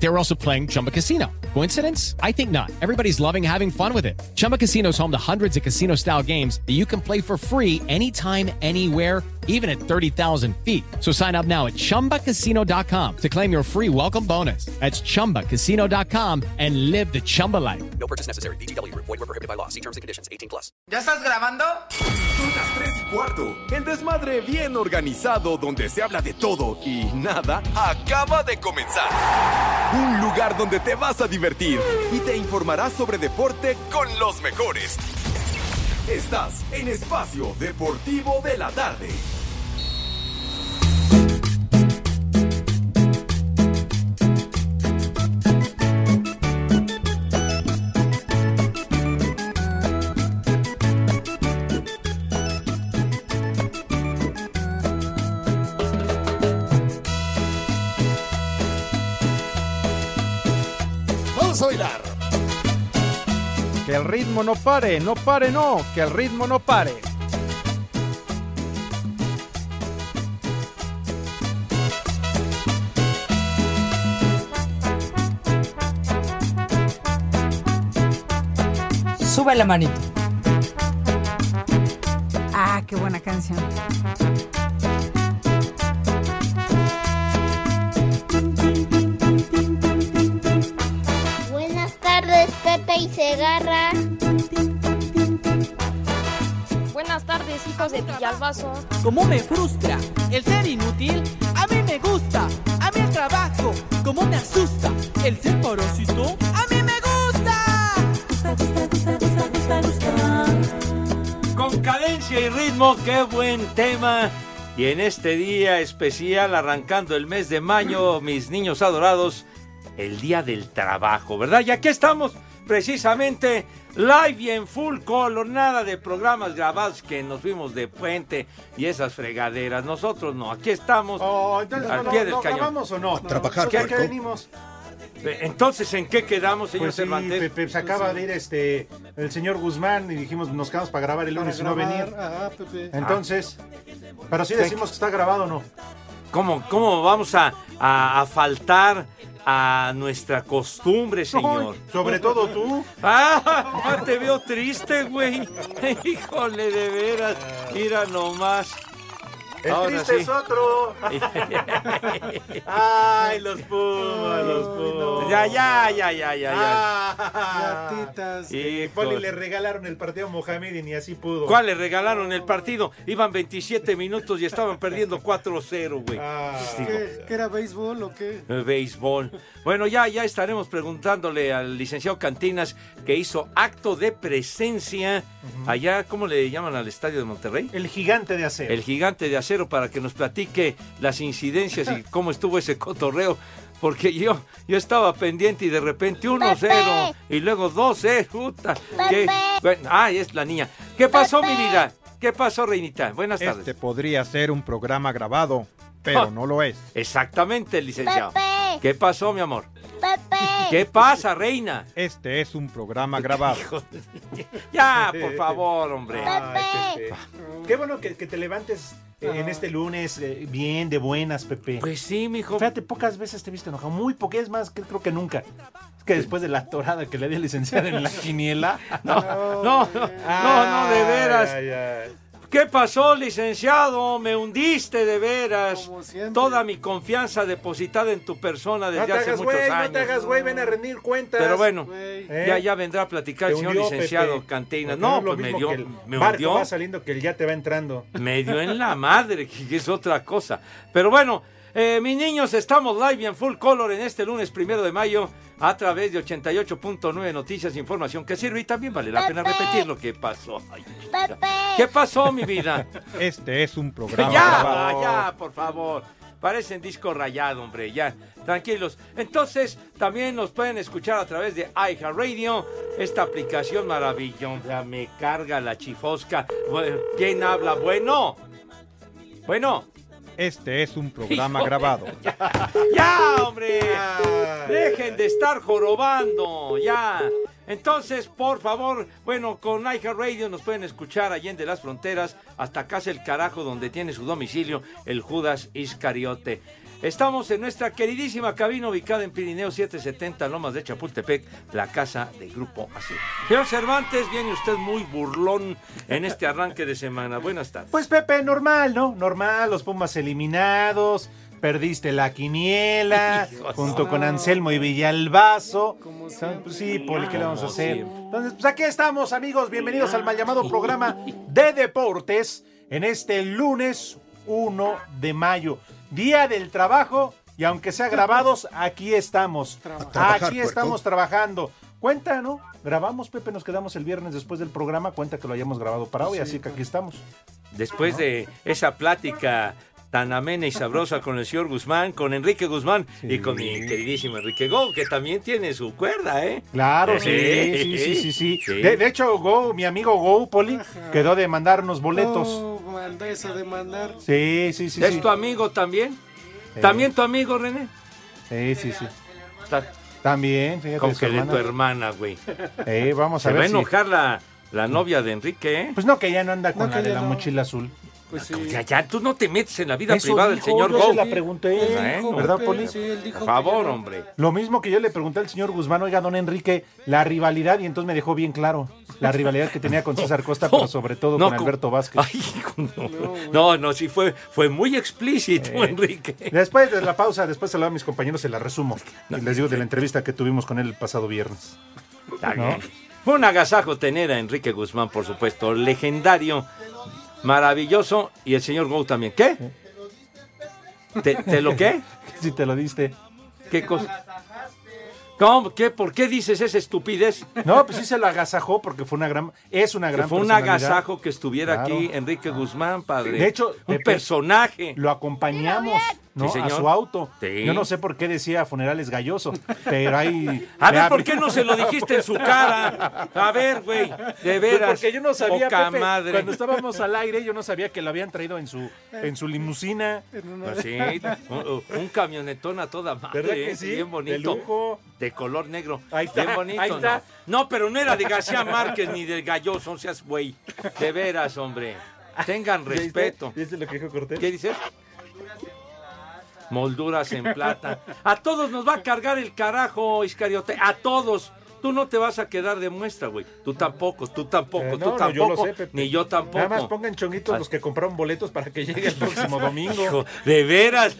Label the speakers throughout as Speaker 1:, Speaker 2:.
Speaker 1: They were also playing Chumba Casino. Coincidence? I think not. Everybody's loving having fun with it. Chumba Casino is home to hundreds of casino style games that you can play for free anytime, anywhere, even at 30,000 feet. So sign up now at chumbacasino.com to claim your free welcome bonus. That's chumbacasino.com and live the Chumba life.
Speaker 2: No purchase necessary. BGW. Void were prohibited by law. See terms and conditions. 18 plus.
Speaker 3: ¿Ya estás grabando?
Speaker 4: Son las 3 y cuarto. El desmadre bien organizado donde se habla de todo y nada acaba de comenzar. Un lugar donde te vas a divertir y te informarás sobre deporte con los mejores. Estás en Espacio Deportivo de la Tarde.
Speaker 5: Que el ritmo no pare, no pare, no, que el ritmo no pare.
Speaker 6: Sube la manito.
Speaker 7: Ah, qué buena canción.
Speaker 8: Y Segarra.
Speaker 9: Buenas tardes, hijos de Villalbazo.
Speaker 10: ¿Cómo me frustra el ser inútil? A mí me gusta, a mí el trabajo. ¿Cómo me asusta el ser porosito? A mí me gusta.
Speaker 11: Con cadencia y ritmo, qué buen tema. Y en este día especial, arrancando el mes de mayo, mis niños adorados, el día del trabajo, ¿verdad? Y aquí estamos, precisamente, live y en full color, nada de programas grabados que nos fuimos de puente y esas fregaderas. Nosotros no, aquí estamos
Speaker 12: Oh, entonces,
Speaker 11: al
Speaker 12: ¿no,
Speaker 11: pie
Speaker 12: no,
Speaker 11: del
Speaker 12: no
Speaker 11: cañón.
Speaker 12: grabamos o no?
Speaker 13: A trabajar,
Speaker 12: ¿Qué, ¿A qué
Speaker 13: puerco.
Speaker 12: venimos?
Speaker 11: Entonces, ¿en qué quedamos, señor
Speaker 12: Pues sí,
Speaker 11: Cervantes?
Speaker 12: Pepe, se acaba de ir este el señor Guzmán y dijimos nos quedamos para grabar el lunes y no venir.
Speaker 13: Ah, Pepe.
Speaker 12: Entonces, pero sí decimos que está grabado o no.
Speaker 11: ¿Cómo, cómo vamos a, a- a faltar a nuestra costumbre, señor?
Speaker 12: Sobre todo tú.
Speaker 11: Ah, te veo triste, güey. Híjole, de veras. Mira nomás.
Speaker 12: El
Speaker 11: Ahora
Speaker 12: triste
Speaker 11: sí.
Speaker 12: es otro. Ay, los pumas, los pumas.
Speaker 11: Ya, ya, ya, ya, ya, ya.
Speaker 12: Ah,
Speaker 13: Gatitas.
Speaker 12: y. Poli le regalaron el partido a Mohamed y ni así pudo.
Speaker 11: ¿Cuál le regalaron el partido? Iban 27 minutos y estaban perdiendo 4-0, güey.
Speaker 12: Ah,
Speaker 13: ¿Qué, qué era béisbol o qué?
Speaker 11: Eh, Béisbol. Bueno, ya, ya estaremos preguntándole al licenciado Cantinas que hizo acto de presencia allá, ¿cómo le llaman al estadio de Monterrey?
Speaker 12: el gigante de acero.
Speaker 11: El gigante de acero para que nos platique las incidencias y cómo estuvo ese cotorreo. Porque yo, yo estaba pendiente y de repente 1-0 y luego 2-0. Puta. ¿Qué?
Speaker 8: Pepe.
Speaker 11: Bueno, ah, es la niña. ¿Qué pasó,
Speaker 8: Pepe.
Speaker 11: mi vida? ¿Qué pasó, reinita? Buenas tardes.
Speaker 5: Este podría ser un programa grabado, pero no lo es.
Speaker 11: Exactamente, licenciado.
Speaker 8: Pepe.
Speaker 11: ¿Qué pasó, mi amor?
Speaker 8: Pepe.
Speaker 11: ¿Qué pasa, reina?
Speaker 5: Este es un programa grabado.
Speaker 11: Ya, por favor, hombre.
Speaker 12: Ay, Pepe. Qué bueno que, que te levantes eh, en este lunes eh, bien, de buenas, Pepe.
Speaker 11: Pues sí, mijo.
Speaker 12: Fíjate, pocas veces te he visto enojado, muy pocas, es más, que creo que nunca. Es que después de la torada que le dio el licenciado en la quiniela.
Speaker 11: No, no, no, no, no, de veras.
Speaker 12: Ay, ay.
Speaker 11: ¿Qué pasó, licenciado? Me hundiste de veras. Toda mi confianza depositada en tu persona
Speaker 12: No
Speaker 11: desde
Speaker 12: te
Speaker 11: hace
Speaker 12: hagas
Speaker 11: muchos
Speaker 12: güey,
Speaker 11: años.
Speaker 12: no te hagas güey, ven a rendir cuentas.
Speaker 11: Pero bueno.
Speaker 12: ¿Eh?
Speaker 11: ya, ya vendrá a platicar el señor
Speaker 12: hundió,
Speaker 11: licenciado
Speaker 12: Pepe.
Speaker 11: Cantina.
Speaker 12: Porque
Speaker 11: No,
Speaker 12: lo
Speaker 11: pues me dio,
Speaker 12: el
Speaker 11: me hundió.
Speaker 12: va saliendo que el ya te va entrando.
Speaker 11: Me dio en la madre, que es otra cosa. Pero bueno, eh, mis niños, estamos live y en full color en este lunes primero de mayo a través de 88.9 Noticias, información que sirve y también vale la pena repetir lo que pasó. Ay,
Speaker 8: Pepe.
Speaker 11: ¿Qué pasó, mi vida?
Speaker 5: Este es un programa
Speaker 11: ya, ya, por favor. Parecen disco rayado, hombre, ya. Tranquilos. Entonces, también nos pueden escuchar a través de iHeartRadio, esta aplicación maravillosa. Me carga la chifosca. ¿Quién habla? Bueno. Bueno.
Speaker 5: Este es un programa
Speaker 11: Híjole.
Speaker 5: grabado.
Speaker 11: Ya, hombre. Dejen de estar jorobando, ya. Entonces, por favor, bueno, con Radio nos pueden escuchar allende las fronteras, hasta casa el carajo donde tiene su domicilio el Judas Iscariote. Estamos en nuestra queridísima cabina ubicada en Pirineo 770, Lomas de Chapultepec, la casa del Grupo Así. Señor Cervantes, viene usted muy burlón en este arranque de semana. Buenas tardes.
Speaker 12: Pues Pepe, normal, ¿no? Normal, los Pumas eliminados, perdiste la quiniela,
Speaker 11: Hijos.
Speaker 12: junto con Anselmo y Villalbazo. Pues sí, Poli, ¿qué le vamos a hacer? Entonces, pues aquí estamos, amigos, bienvenidos al mal llamado programa de deportes en este lunes 1 de mayo, Día del Trabajo, y aunque sea grabados, aquí estamos.
Speaker 13: trabajar,
Speaker 12: Aquí
Speaker 13: puerco.
Speaker 12: estamos trabajando. Cuenta, ¿no? Grabamos, Pepe, nos quedamos el viernes después del programa, cuenta que lo hayamos grabado para hoy, así que aquí estamos.
Speaker 11: Después de esa plática tan amena y sabrosa con el señor Guzmán, con Enrique Guzmán y con mi queridísimo Enrique Go, que también tiene su cuerda, ¿eh?
Speaker 12: Claro, sí, sí, sí, sí, sí. De, de hecho, Go, mi amigo Go, Poli, quedó de mandarnos boletos.
Speaker 13: Oh, manda eso de mandar.
Speaker 12: Sí, sí, sí.
Speaker 11: ¿Es
Speaker 12: sí.
Speaker 11: tu amigo también?
Speaker 12: Sí.
Speaker 11: ¿También tu amigo, René?
Speaker 12: Sí, sí, sí. También, fíjate.
Speaker 11: Con que de tu
Speaker 12: hermana.
Speaker 11: güey.
Speaker 12: Eh, vamos
Speaker 11: Se
Speaker 12: a
Speaker 11: va a
Speaker 12: ver si-
Speaker 11: enojar la, la novia de Enrique, ¿eh?
Speaker 12: Pues no, que ya no anda con
Speaker 13: No,
Speaker 12: la de la
Speaker 13: no.
Speaker 12: mochila azul.
Speaker 13: Pues sí.
Speaker 11: Ya, ya, tú no te metes en la vida
Speaker 12: Eso
Speaker 11: privada del señor
Speaker 12: yo
Speaker 11: Go.
Speaker 12: se la pregunté.
Speaker 11: Bueno,
Speaker 12: ¿Verdad, Poli?
Speaker 13: Sí, él dijo
Speaker 11: Por favor,
Speaker 13: no.
Speaker 11: hombre.
Speaker 12: Lo mismo que yo le pregunté al señor Guzmán, oiga, don Enrique, la rivalidad, y entonces me dejó bien claro la rivalidad que tenía con César Costa, pero sobre todo
Speaker 11: No,
Speaker 12: con Alberto Vázquez.
Speaker 11: Ay, no. No, no, sí fue, fue muy explícito,
Speaker 12: Eh.
Speaker 11: Enrique.
Speaker 12: Después de la pausa, después se lo a mis compañeros, se la resumo. Y les digo de la entrevista que tuvimos con él el pasado viernes.
Speaker 11: Está
Speaker 12: ¿No?
Speaker 11: bien. Fue un agasajo tener a Enrique Guzmán, por supuesto, legendario, maravilloso, y el señor Go también. ¿Qué? ¿Te, te lo qué?
Speaker 12: Si te lo diste.
Speaker 11: ¿Qué cosa? ¿Cómo? ¿Qué? ¿Por qué dices esa estupidez?
Speaker 12: No, pues sí se lo agasajó porque fue una gran, es una
Speaker 11: Que
Speaker 12: gran
Speaker 11: fue un agasajo que estuviera
Speaker 12: Claro.
Speaker 11: aquí Enrique Guzmán, padre.
Speaker 12: De hecho,
Speaker 11: un
Speaker 12: Pepe,
Speaker 11: personaje.
Speaker 12: Lo acompañamos, ¿no?
Speaker 11: Sí, señor.
Speaker 12: a su auto.
Speaker 11: Sí.
Speaker 12: Yo no sé por qué decía funerales galloso, pero ahí.
Speaker 11: A ver, ¿por qué no se lo dijiste en su cara? A ver, güey, de veras.
Speaker 12: Porque yo no sabía,
Speaker 11: Poca
Speaker 12: Pepe,
Speaker 11: madre.
Speaker 12: cuando estábamos al aire, yo no sabía que lo habían traído en su, en su limusina.
Speaker 11: Pues sí, un, un camionetón a toda madre,
Speaker 12: ¿Verdad que
Speaker 11: ¿eh?
Speaker 12: sí?
Speaker 11: bien bonito.
Speaker 12: De lujo.
Speaker 11: De color negro.
Speaker 12: Ahí está,
Speaker 11: Bien bonito,
Speaker 12: ahí está.
Speaker 11: ¿no? No, pero no era de García Márquez ni de Galloso, no seas güey. De veras, hombre. Tengan respeto.
Speaker 12: ¿Viste lo que dijo Cortés?
Speaker 11: ¿Qué dices? Molduras en plata. A todos nos va a cargar el carajo, Iscariote. A todos. Tú no te vas a quedar de muestra, güey. Tú tampoco, tú tampoco,
Speaker 12: Eh,
Speaker 11: tú
Speaker 12: no, no,
Speaker 11: tampoco.
Speaker 12: yo lo sé, Pepe.
Speaker 11: Ni yo tampoco.
Speaker 12: Nada más pongan chonguitos los que compraron boletos para que llegue el próximo domingo.
Speaker 11: Hijo, de veras.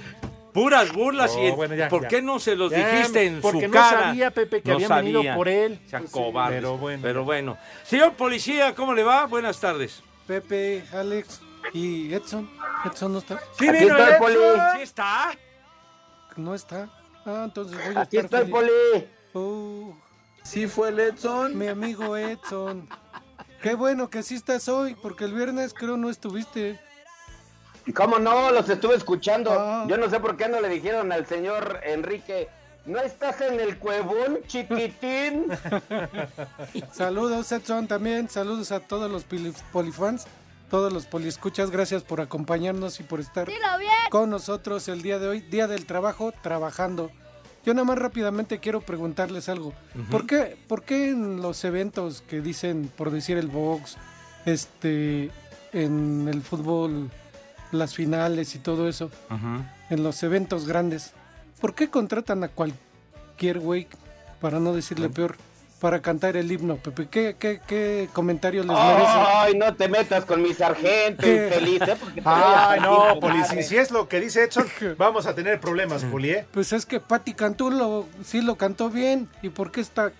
Speaker 11: Puras burlas
Speaker 12: Oh,
Speaker 11: y
Speaker 12: bueno, ya,
Speaker 11: ¿por
Speaker 12: ya.
Speaker 11: qué no se los
Speaker 12: Ya,
Speaker 11: dijiste en
Speaker 12: porque
Speaker 11: su
Speaker 12: no
Speaker 11: cara?
Speaker 12: sabía, Pepe, que
Speaker 11: No
Speaker 12: habían venido por él.
Speaker 11: Sean
Speaker 12: Pues sí,
Speaker 11: cobardes.
Speaker 12: pero bueno.
Speaker 11: Pero bueno. Señor policía, ¿cómo le va? Buenas tardes.
Speaker 13: Pepe, Alex y Edson. Edson no está.
Speaker 12: Sí, vino el Edson.
Speaker 11: ¿Sí está?
Speaker 13: No está. Ah, entonces voy a
Speaker 14: Aquí
Speaker 13: estar
Speaker 14: está el
Speaker 13: feliz.
Speaker 14: poli.
Speaker 13: Oh,
Speaker 14: Sí fue el Edson.
Speaker 13: mi amigo Edson. Qué bueno que sí estás hoy, porque el viernes creo no estuviste.
Speaker 14: ¿Cómo no? Los estuve escuchando.
Speaker 13: Ah.
Speaker 14: Yo no sé por qué no le dijeron al señor Enrique. ¿No estás en el cuevón, chiquitín?
Speaker 13: Saludos, Edson, también. Saludos a todos los polifans, todos los poliescuchas. Gracias por acompañarnos y por estar con nosotros el día de hoy, día del trabajo, trabajando. Yo nada más rápidamente quiero preguntarles algo. ¿Por qué, por qué en los eventos que dicen, por decir el box, este, en el fútbol, las finales y todo eso, en los eventos grandes, ¿por qué contratan a cualquier güey, para no decirle peor, para cantar el himno, Pepe? ¿Qué, qué, qué comentario les merece?
Speaker 14: Ay, no te metas con mi sargento
Speaker 13: ¿Qué?
Speaker 14: infeliz, ¿eh? Porque te
Speaker 12: Ay, no, Poli, si, si es lo que dice Edson, vamos a tener problemas, Poli, ¿eh?
Speaker 13: Pues es que Patti Cantú lo, sí lo cantó bien. ¿Y por qué está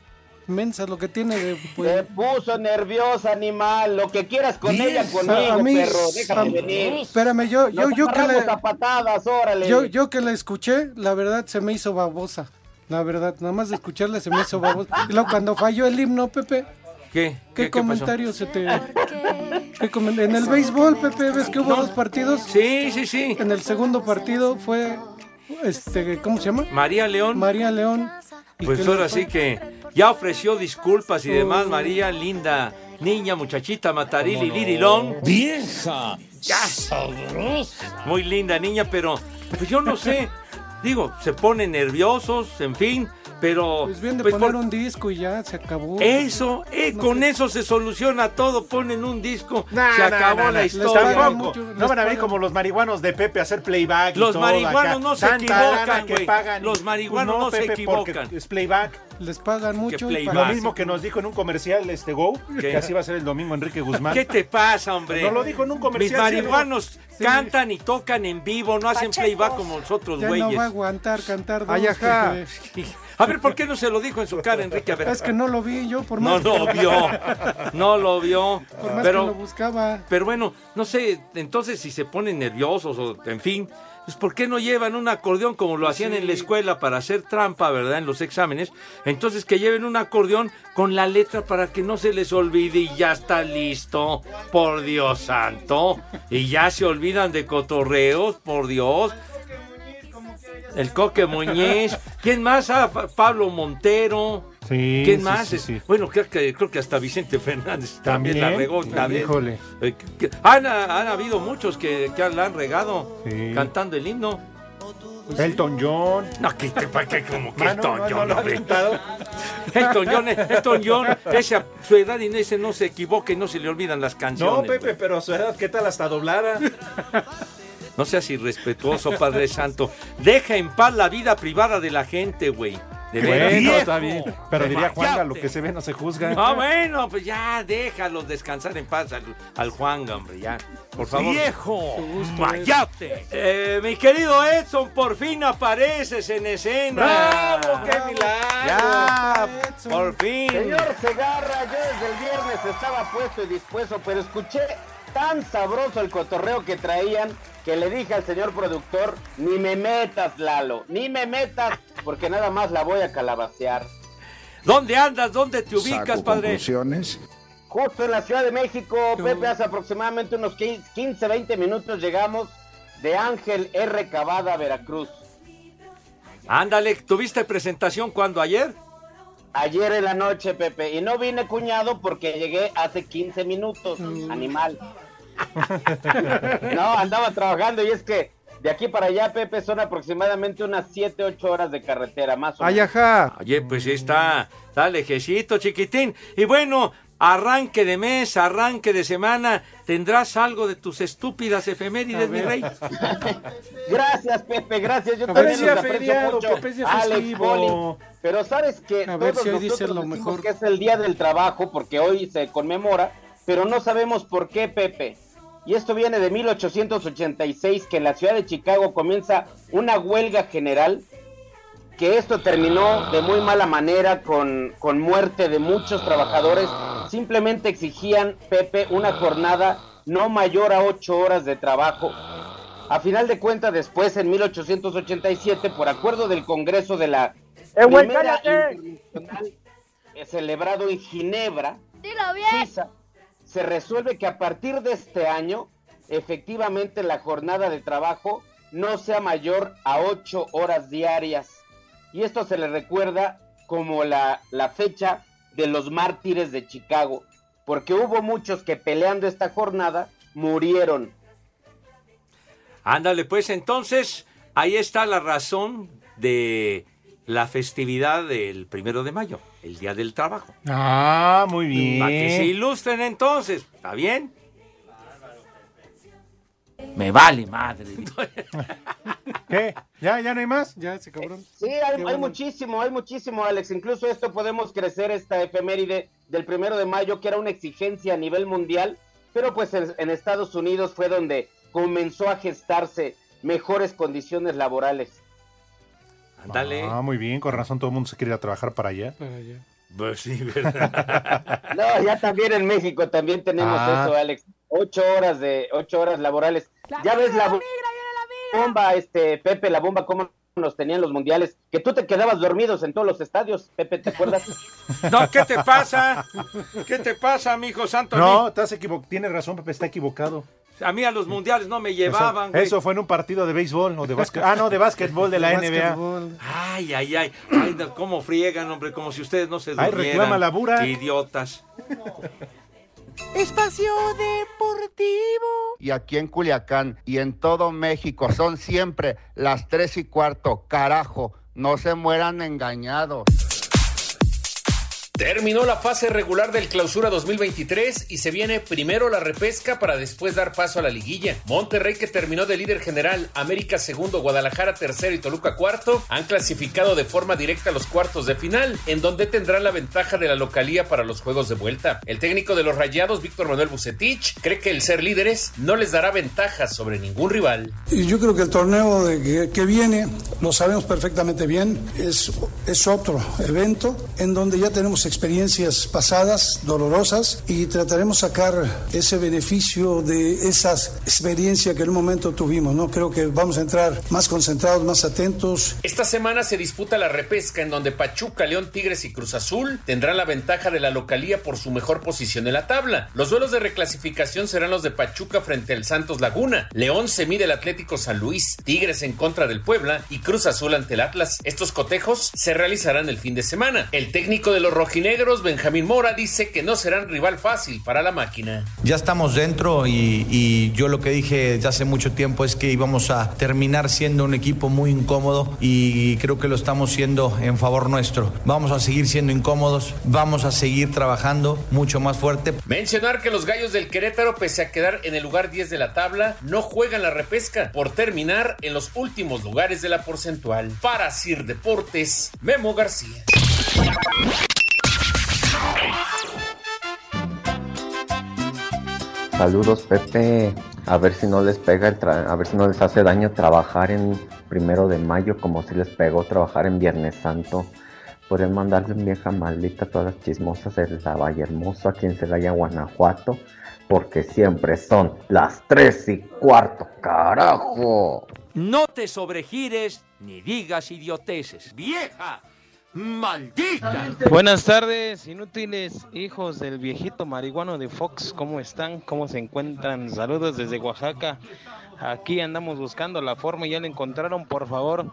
Speaker 13: mensa lo que tiene de...
Speaker 14: Te
Speaker 13: pues,
Speaker 14: puso nerviosa, animal. Lo que quieras con ella, conmigo,
Speaker 13: a mí-
Speaker 14: perro. Déjame
Speaker 13: a-
Speaker 14: venir.
Speaker 13: Espérame, yo, yo, yo que la,
Speaker 14: a patadas, órale.
Speaker 13: yo, yo que la escuché, la verdad se me hizo babosa. La verdad, nada más de escucharla se me hizo babosa. Y luego cuando falló el himno, Pepe,
Speaker 11: ¿Qué?
Speaker 13: ¿qué,
Speaker 11: ¿Qué, pasó?
Speaker 13: comentario se te... qué en el béisbol, Pepe, ¿ves que hubo dos partidos?
Speaker 11: Sí, sí, sí.
Speaker 13: En el segundo partido fue, este, ¿cómo se llama?
Speaker 11: María León.
Speaker 13: María León. ¿Y
Speaker 11: Pues ahora sí que ya ofreció disculpas y demás,
Speaker 13: Oh.
Speaker 11: María, linda niña, muchachita, matarili, lirilón.
Speaker 15: Vieja.
Speaker 11: Ya. Muy linda niña, pero pues yo no sé. Digo, se ponen nerviosos, en fin. Pero...
Speaker 16: Pues bien de
Speaker 11: pues,
Speaker 16: poner
Speaker 11: por-
Speaker 16: un disco y ya se acabó.
Speaker 11: Eso, eh,
Speaker 16: No
Speaker 11: con eso se soluciona todo, ponen un disco,
Speaker 17: Nah,
Speaker 11: se
Speaker 17: nah,
Speaker 11: acabó
Speaker 17: nah,
Speaker 11: la
Speaker 17: nah.
Speaker 11: historia.
Speaker 17: Tampoco. No van a venir
Speaker 16: pagan.
Speaker 17: como los marihuanos de Pepe a hacer playback. y
Speaker 11: Los
Speaker 17: todo
Speaker 11: marihuanos
Speaker 17: acá.
Speaker 11: no se equivocan,
Speaker 17: que
Speaker 11: güey.
Speaker 17: pagan.
Speaker 11: Los marihuanos no se
Speaker 17: Pepe, porque
Speaker 11: equivocan.
Speaker 17: Es playback.
Speaker 16: Les pagan mucho. y.
Speaker 17: Lo mismo que nos dijo en un comercial este Go,
Speaker 11: ¿Qué?
Speaker 17: que así va a ser el domingo Enrique Guzmán.
Speaker 11: ¿Qué te pasa, hombre?
Speaker 17: No lo dijo en un comercial.
Speaker 11: Mis marihuanos
Speaker 16: Sí.
Speaker 11: cantan y tocan en vivo, no hacen playback como los otros
Speaker 16: Ya
Speaker 11: güeyes.
Speaker 16: no va a aguantar cantar dos.
Speaker 18: Ay, ajá.
Speaker 11: A ver, ¿por qué no se lo dijo en su cara, Enrique? A ver.
Speaker 16: Es que no lo vi yo, por
Speaker 11: No
Speaker 16: más,
Speaker 11: lo vio, no lo vio.
Speaker 16: por más que lo
Speaker 11: Pero,
Speaker 16: buscaba.
Speaker 11: pero bueno, no sé, entonces si se ponen nerviosos o, en fin, pues ¿por qué no llevan un acordeón como lo hacían en la escuela para hacer trampa, verdad, en los exámenes? Entonces que lleven un acordeón con la letra para que no se les olvide y ya está listo, por Dios santo. Y ya se olvidan de cotorreos, por Dios. El Coque Muñiz. ¿Quién más? Ah, Pa- Pablo Montero.
Speaker 17: Sí,
Speaker 11: ¿Quién
Speaker 17: sí,
Speaker 11: más?
Speaker 17: sí.
Speaker 11: Bueno, creo que, creo que hasta Vicente Fernández también, la regó. También.
Speaker 17: Híjole.
Speaker 11: Eh, que- han, han habido muchos que, que la han regado cantando el himno.
Speaker 17: Elton John.
Speaker 11: No, que que como que
Speaker 17: Mano,
Speaker 11: Elton
Speaker 17: no,
Speaker 11: John,
Speaker 17: no.
Speaker 11: Elton John, eh, Elton John, ese a su edad y ese no se equivoque, no se le olvidan las canciones.
Speaker 17: No, Pepe, pero a su edad, ¿qué tal hasta doblada?
Speaker 11: No seas irrespetuoso, Padre Santo. Deja en paz la vida privada de la gente, güey. De.
Speaker 17: Bueno,
Speaker 11: Viejo.
Speaker 17: está bien. Pero diría Juanga, lo que se ve no se juzga.
Speaker 11: Ah, bueno, pues ya, déjalos descansar en paz al, al Juan, hombre, ya. Por favor. ¡Viejo! ¡Mayate! Eh, mi querido Edson, por fin apareces en escena.
Speaker 17: ¡Bravo! ¡Qué milagro!
Speaker 11: ¡Ya!
Speaker 16: Edson.
Speaker 11: ¡Por fin!
Speaker 14: Señor Segarra, yo desde el viernes estaba puesto y dispuesto, pero escuché tan sabroso el cotorreo que traían que le dije al señor productor, ni me metas, Lalo, ni me metas, porque nada más la voy a calabacear.
Speaker 11: ¿Dónde andas? ¿Dónde te ubicas,
Speaker 19: Saco
Speaker 11: padre?
Speaker 19: conclusiones.
Speaker 14: Justo en la Ciudad de México, Pepe, hace aproximadamente unos 15, 20 minutos llegamos de Ángel R. Cavada, Veracruz.
Speaker 11: Ándale, ¿tuviste presentación cuando ayer?
Speaker 14: Ayer en la noche, Pepe, y no vine cuñado porque llegué hace 15 minutos, animal. No, andaba trabajando y es que de aquí para allá, Pepe, son aproximadamente unas 7, 8 horas de carretera, más o
Speaker 18: Ay,
Speaker 14: menos.
Speaker 18: ajá.
Speaker 11: Oye, pues sí está, está lejecito, chiquitín. Y bueno, arranque de mes, arranque de semana, ¿tendrás algo de tus estúpidas efemérides, mi rey?
Speaker 14: Gracias, Pepe, gracias. Yo
Speaker 16: A
Speaker 14: también los
Speaker 17: feriado,
Speaker 14: mucho.
Speaker 17: Pepe, es de
Speaker 14: Alex. Poli. Pero sabes que
Speaker 16: A ver
Speaker 14: todos
Speaker 16: si hoy dice
Speaker 14: nosotros
Speaker 16: lo
Speaker 14: decimos
Speaker 16: mejor.
Speaker 14: que es el Día del Trabajo porque hoy se conmemora, pero no sabemos por qué, Pepe. Y esto viene de 1886, que en la ciudad de Chicago comienza una huelga general, que esto terminó de muy mala manera con, con muerte de muchos trabajadores. Simplemente exigían, Pepe, una jornada no mayor a ocho horas de trabajo. A final de cuentas, después, en 1887, por acuerdo del Congreso de la Primera Internacional, eh, celebrado en Ginebra, Suiza, se resuelve que a partir de este año, efectivamente, la jornada de trabajo no sea mayor a ocho horas diarias. Y esto se le recuerda como la, la fecha de los mártires de Chicago, porque hubo muchos que peleando esta jornada murieron.
Speaker 11: Ándale, pues entonces, ahí está la razón de la festividad del primero de mayo, el Día del Trabajo.
Speaker 17: Ah, muy bien.
Speaker 11: Para que se ilustren entonces, ¿está bien? Me vale madre.
Speaker 17: ¿Qué? ¿Ya, ya no hay más?
Speaker 16: Ya, ese cabrón.
Speaker 14: Sí, hay, hay
Speaker 16: bueno.
Speaker 14: muchísimo, hay muchísimo, Alex. Incluso esto podemos crecer esta efeméride del primero de mayo, que era una exigencia a nivel mundial, pero pues en, en Estados Unidos fue donde comenzó a gestarse mejores condiciones laborales.
Speaker 11: Ándale.
Speaker 17: Ah, muy bien, con razón todo el mundo se quiere ir a trabajar para allá.
Speaker 16: Para allá.
Speaker 11: Pues sí, ¿verdad?
Speaker 14: No, ya también en México también tenemos
Speaker 17: Ah.
Speaker 14: eso, Alex. Ocho horas de, ocho horas laborales. Ya ves la bo- bomba, este, Pepe, la bomba, cómo nos tenían los mundiales, que tú te quedabas dormidos en todos los estadios, Pepe, ¿te acuerdas?
Speaker 11: No, ¿qué te pasa? ¿Qué te pasa, mijo santo?
Speaker 17: No, estás equivocado. Tienes razón, Pepe, está equivocado.
Speaker 11: A mí a los mundiales no me llevaban,
Speaker 17: Eso,
Speaker 11: güey.
Speaker 17: eso fue en un partido de béisbol o de básquet. Ah, no, de básquetbol de la NBA.
Speaker 11: Ay, ay, ay. Ay, no, cómo friegan, hombre, como si ustedes no se
Speaker 17: Ay,
Speaker 11: durmieran.
Speaker 17: reclama la Burak.
Speaker 11: Qué idiotas.
Speaker 20: Espacio Deportivo.
Speaker 19: Y aquí en Culiacán y en todo México son siempre las tres y cuarto. Carajo, No se mueran engañados.
Speaker 15: Terminó la fase regular del Clausura 2023 y se viene primero la repesca para después dar paso a la liguilla. Monterrey, que terminó de líder general, América segundo, Guadalajara tercero y Toluca cuarto, han clasificado de forma directa a los cuartos de final, en donde tendrán la ventaja de la localía para los juegos de vuelta. El técnico de los Rayados, Víctor Manuel Bucetich, cree que el ser líderes no les dará ventaja sobre ningún rival.
Speaker 21: Y yo creo que el torneo que, que viene, lo sabemos perfectamente bien, es, es otro evento en donde ya tenemos experiencias pasadas, dolorosas, y trataremos sacar ese beneficio de esa experiencia que en un momento tuvimos, ¿no? Creo que vamos a entrar más concentrados, más atentos.
Speaker 15: Esta semana se disputa la repesca en donde Pachuca, León, Tigres y Cruz Azul tendrán la ventaja de la localía por su mejor posición en la tabla. Los duelos de reclasificación serán los de Pachuca frente al Santos Laguna. León se mide el Atlético San Luis, Tigres en contra del Puebla y Cruz Azul ante el Atlas. Estos cotejos se realizarán el fin de semana. El técnico de los rojinegros, Benjamín Mora, dice que no serán rival fácil para la máquina.
Speaker 22: Ya estamos dentro y, y yo lo que dije desde hace mucho tiempo es que íbamos a terminar siendo un equipo muy incómodo y creo que lo estamos siendo en favor nuestro. Vamos a seguir siendo incómodos, vamos a seguir trabajando mucho más fuerte.
Speaker 15: Mencionar que los gallos del Querétaro, pese a quedar en el lugar 10 de la tabla, no juegan la repesca por terminar en los últimos lugares de la porcentual. Para Sir Deportes, Memo García.
Speaker 23: Saludos Pepe, a ver si no les pega, el tra- a ver si no les hace daño trabajar en primero de mayo como si les pegó trabajar en Viernes Santo. Pueden mandarle un vieja maldita a todas las chismosas de la Valle Hermoso aquí en Celaya, Guanajuato, porque siempre son las tres y cuarto, carajo.
Speaker 11: No te sobregires ni digas idioteces. ¡Vieja! ¡Maldita!
Speaker 24: Buenas tardes, inútiles hijos del viejito marihuano de Fox. ¿Cómo están? ¿Cómo se encuentran? Saludos desde Oaxaca. Aquí andamos buscando la forma y ya la encontraron. Por favor,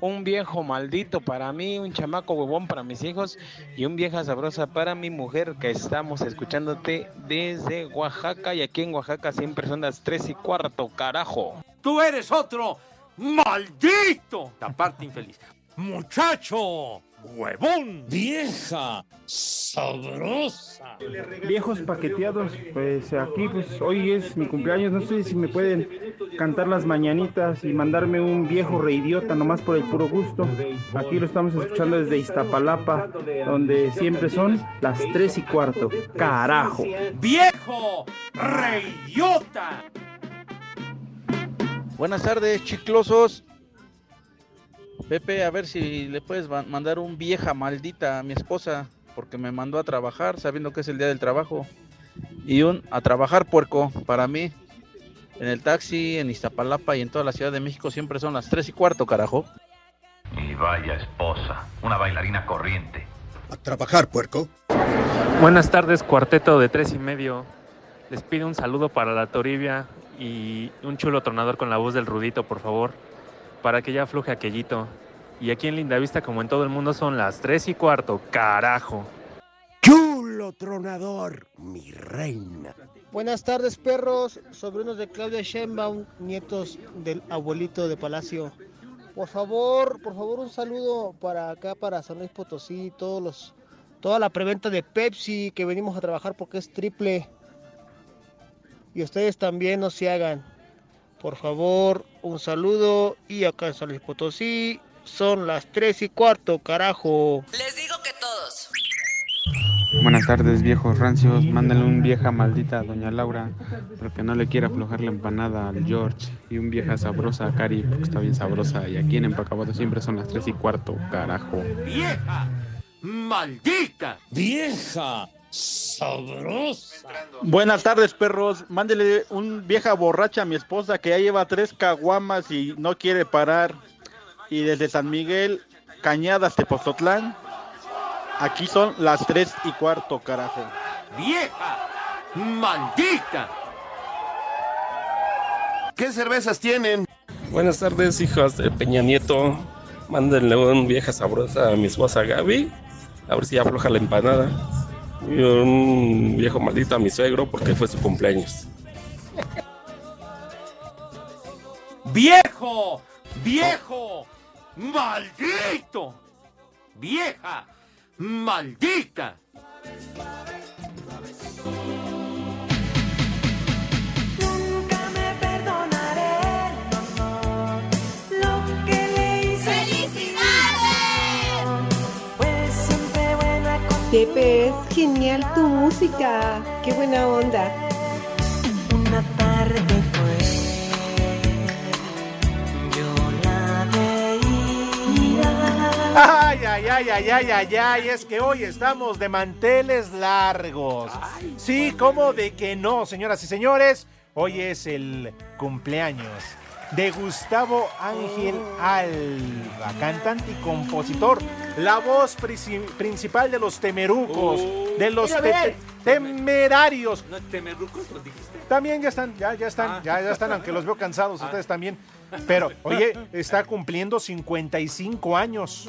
Speaker 24: un viejo maldito para mí, un chamaco huevón para mis hijos y un vieja sabrosa para mi mujer que estamos escuchándote desde Oaxaca. Y aquí en Oaxaca siempre son las tres y cuarto, carajo.
Speaker 11: ¡Tú eres otro maldito! La parte infeliz. ¡Muchacho! ¡Huevón!
Speaker 25: ¡Vieja! ¡Sabrosa!
Speaker 26: Viejos paqueteados, pues aquí pues hoy es mi cumpleaños, no sé si me pueden cantar las mañanitas y mandarme un viejo reidiota nomás por el puro gusto. Aquí lo estamos escuchando desde Iztapalapa, donde siempre son las tres y cuarto. Carajo.
Speaker 11: ¡Viejo! ¡Reyota!
Speaker 27: Buenas tardes, chiclosos. Pepe, a ver si le puedes ma- mandar un vieja maldita a mi esposa, porque me mandó a trabajar sabiendo que es el día del trabajo. Y un a trabajar puerco para mí. En el taxi, en Iztapalapa y en toda la Ciudad de México siempre son las 3 y cuarto, carajo.
Speaker 28: Y vaya esposa, una bailarina corriente.
Speaker 29: A trabajar, puerco.
Speaker 30: Buenas tardes, cuarteto de tres y medio. Les pido un saludo para la Toribia y un chulo tronador con la voz del Rudito, por favor, para que ya afloje aquellito. Y aquí en Lindavista, como en todo el mundo, son las tres y cuarto, carajo.
Speaker 31: Chulo tronador, mi reina.
Speaker 32: Buenas tardes, perros, sobrinos de Claudia Sheinbaum, nietos del abuelito de Palacio. Por favor, por favor, un saludo para acá, para San Luis Potosí, todos los, toda la preventa de Pepsi que venimos a trabajar porque es triple. Y ustedes también no se hagan. Por favor, un saludo. Y acá en San Luis Potosí son las tres y cuarto, carajo.
Speaker 5: Les digo que todos.
Speaker 33: Buenas tardes, viejos rancios. Mándale un vieja maldita a doña Laura, porque no le quiere aflojar la empanada al George. Y un vieja sabrosa a Cari, porque está bien sabrosa. Y aquí en Empacabato siempre son las tres y cuarto, carajo.
Speaker 11: ¡Vieja! ¡Maldita!
Speaker 25: ¡Vieja! ¡Sabrosa!
Speaker 34: Buenas tardes, perros. Mándele un vieja borracha a mi esposa que ya lleva tres caguamas y no quiere parar. Y desde San Miguel, Cañadas, Tepozotlán, aquí son las tres y cuarto, carajo.
Speaker 11: ¡Vieja! ¡Maldita!
Speaker 31: ¿Qué cervezas tienen?
Speaker 35: Buenas tardes, hijas de Peña Nieto. Mándenle un vieja sabrosa a mi esposa Gaby. A ver si afloja la empanada. Un viejo maldito a mi suegro porque fue su cumpleaños.
Speaker 11: ¡Viejo! ¡Viejo! ¡Maldito! ¡Vieja! ¡Maldita!
Speaker 36: Pepe, es genial tu música. Qué buena onda.
Speaker 37: Una tarde fue, yo la veía.
Speaker 12: Ay, ay, ay, ay, ay, ay, ay, es que hoy estamos de manteles largos. Sí, ¿cómo de que no, señoras y señores? Hoy es el cumpleaños de Gustavo Ángel Alba, cantante y compositor, la voz princi- principal de los temerucos, de los te- temerarios.
Speaker 11: ¿No temerrucos lo dijiste?
Speaker 12: También ya están, ya, ya están,
Speaker 11: Ah.
Speaker 12: ya, ya están, aunque los veo cansados,
Speaker 11: Ah.
Speaker 12: ustedes también. Pero, oye, está cumpliendo 55 años.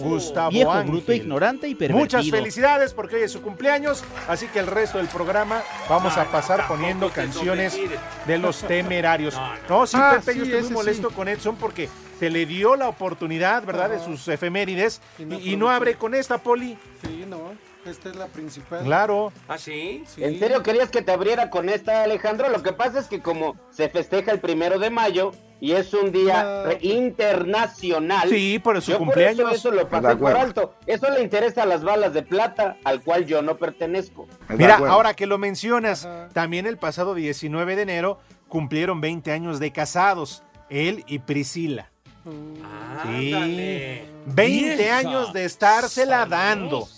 Speaker 12: Gustavo
Speaker 38: Viejo,
Speaker 12: Ángel.
Speaker 38: bruto, ignorante y pervertido.
Speaker 12: Muchas felicidades porque hoy es su cumpleaños, así que el resto del programa vamos a pasar poniendo canciones de los temerarios. No, sí,
Speaker 13: Ah,
Speaker 12: Pepe, yo estoy muy molesto con Edson porque se le dio la oportunidad, ¿verdad?, de sus efemérides y,
Speaker 13: no
Speaker 12: y no abre con esta, Poli.
Speaker 13: Sí, no, esta es la principal.
Speaker 12: Claro.
Speaker 11: ¿Ah, sí?
Speaker 14: ¿En serio querías que te abriera con esta, Alejandro? Lo que pasa es que como se festeja el primero de mayo y es un día internacional.
Speaker 12: Sí, por su
Speaker 14: yo
Speaker 12: cumpleaños.
Speaker 14: Por eso, eso lo pasé por alto. Eso le interesa a las balas de plata, al cual yo no pertenezco.
Speaker 12: Mira, ahora que lo mencionas, también el pasado 19 de enero cumplieron 20 años de casados, él y Priscila. Sí.
Speaker 11: Ándale.
Speaker 12: 20
Speaker 11: Vieja
Speaker 12: años de estársela dando.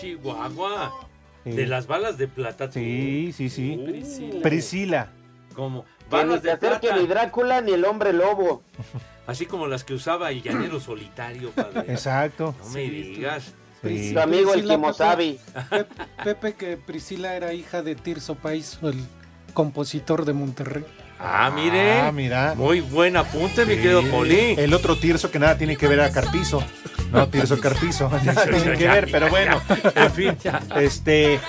Speaker 11: Chihuahua.
Speaker 12: Sí.
Speaker 11: De las balas de plata.
Speaker 12: Sí, sí, sí.
Speaker 11: Priscila.
Speaker 12: Priscila.
Speaker 11: Como
Speaker 14: Que ni
Speaker 11: balas de plata.
Speaker 14: ni Drácula ni el hombre lobo.
Speaker 11: Así como las que usaba el llanero solitario, padre.
Speaker 12: Exacto.
Speaker 11: No me digas.
Speaker 14: Sí. Tu amigo el
Speaker 13: Priscila,
Speaker 14: Kimosabi.
Speaker 13: Pepe, Pepe, que Priscila era hija de Tirso País, el compositor de Monterrey.
Speaker 11: Ah, mire.
Speaker 12: Ah, mira.
Speaker 11: Muy buen apunte, mi querido Poli.
Speaker 12: El otro Tirso que nada tiene que ver a Carpizo. No, Tirso Carpizo. Tiene que ver, pero bueno. En fin. Este.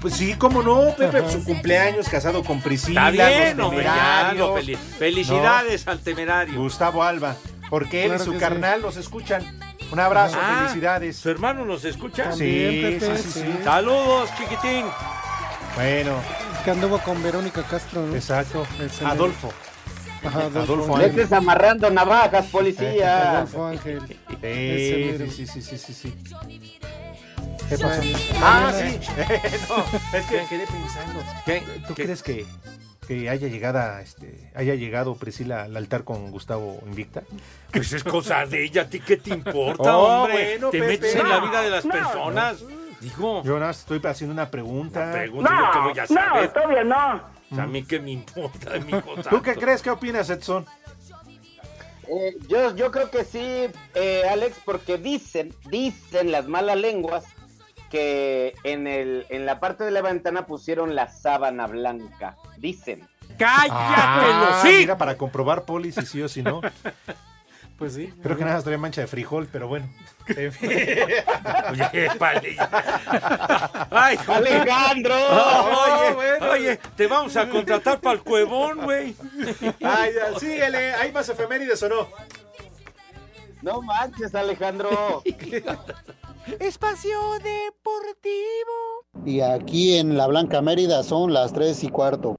Speaker 12: Pues sí, cómo no, Pepe. Su cumpleaños, casado con Priscila.
Speaker 11: Está bien,
Speaker 12: los temerarios.
Speaker 11: fel- Felicidades al temerario.
Speaker 12: Gustavo Alba. Porque él
Speaker 11: Claro
Speaker 12: y su carnal nos escuchan. Un abrazo,
Speaker 11: Ah,
Speaker 12: felicidades.
Speaker 11: ¿Su hermano nos escucha?
Speaker 12: Sí, sí, sí, sí.
Speaker 11: Saludos, chiquitín.
Speaker 12: Bueno.
Speaker 13: Que anduvo con Verónica Castro, ¿no?
Speaker 12: Exacto. Adolfo.
Speaker 13: Ajá, Adolfo.
Speaker 12: Adolfo
Speaker 14: No estés amarrando navajas, policía.
Speaker 13: Adolfo Ángel. Ese
Speaker 12: Sí, sí, sí, sí, sí, sí. ¿Qué pasó? Ah, sí. no, es que me quedé pensando. ¿Tú crees que, que haya llegado, este, haya llegado Priscila al altar con Gustavo Invicta?
Speaker 11: Pues es cosa de ella, ¿a ti qué te importa,
Speaker 12: Oh,
Speaker 11: hombre?
Speaker 12: bueno,
Speaker 11: te
Speaker 12: Pepe.
Speaker 11: metes en la
Speaker 12: No,
Speaker 11: vida de las
Speaker 12: no,
Speaker 11: personas. Digo,
Speaker 12: Yo nada más estoy haciendo una pregunta.
Speaker 11: pregunta yo que voy a saber.
Speaker 12: todavía no.
Speaker 11: O sea, a mí qué me importa, mi.
Speaker 12: ¿Tú qué crees? ¿Qué opinas, Edson?
Speaker 14: Eh, yo, yo creo que sí, eh, Alex, porque dicen, dicen las malas lenguas que en, el, en la parte de la ventana pusieron la sábana blanca. Dicen.
Speaker 12: Ah, mira, para comprobar poli si sí o si no.
Speaker 13: Pues sí.
Speaker 12: Creo que nada más trae mancha de frijol, pero bueno.
Speaker 11: Oye, vale. Ay, joder.
Speaker 14: Alejandro.
Speaker 11: oye,
Speaker 12: bueno.
Speaker 11: oye, te vamos a contratar para el cuevón, güey.
Speaker 12: Ay, síguele. ¿Hay más efemérides o no?
Speaker 14: No manches, Alejandro.
Speaker 39: Espacio Deportivo.
Speaker 20: Y aquí en la Blanca Mérida son las tres y cuarto.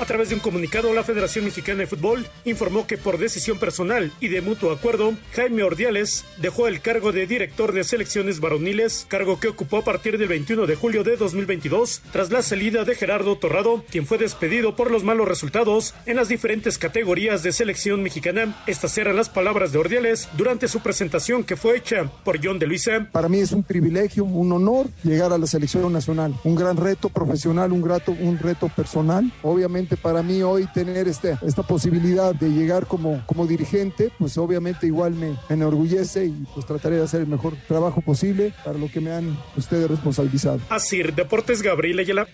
Speaker 40: A través de un comunicado, la Federación Mexicana de Fútbol informó que por decisión personal y de mutuo acuerdo, Jaime Ordiales dejó el cargo de director de selecciones varoniles, cargo que ocupó a partir del 21 de julio de 2022, tras la salida de Gerardo Torrado, quien fue despedido por los malos resultados en las diferentes categorías de selección mexicana. Estas eran las palabras de Ordiales durante su presentación que fue hecha por John de Luisa.
Speaker 41: Para mí es un privilegio, un honor llegar a la selección nacional. Un gran reto profesional, un, grato, un reto personal. Obviamente para mí hoy tener este, esta posibilidad de llegar como, como dirigente, pues obviamente igual me enorgullece y pues trataré de hacer el mejor trabajo posible para lo que me han ustedes responsabilizado.
Speaker 40: Así, Deportes Gabriel Ayala.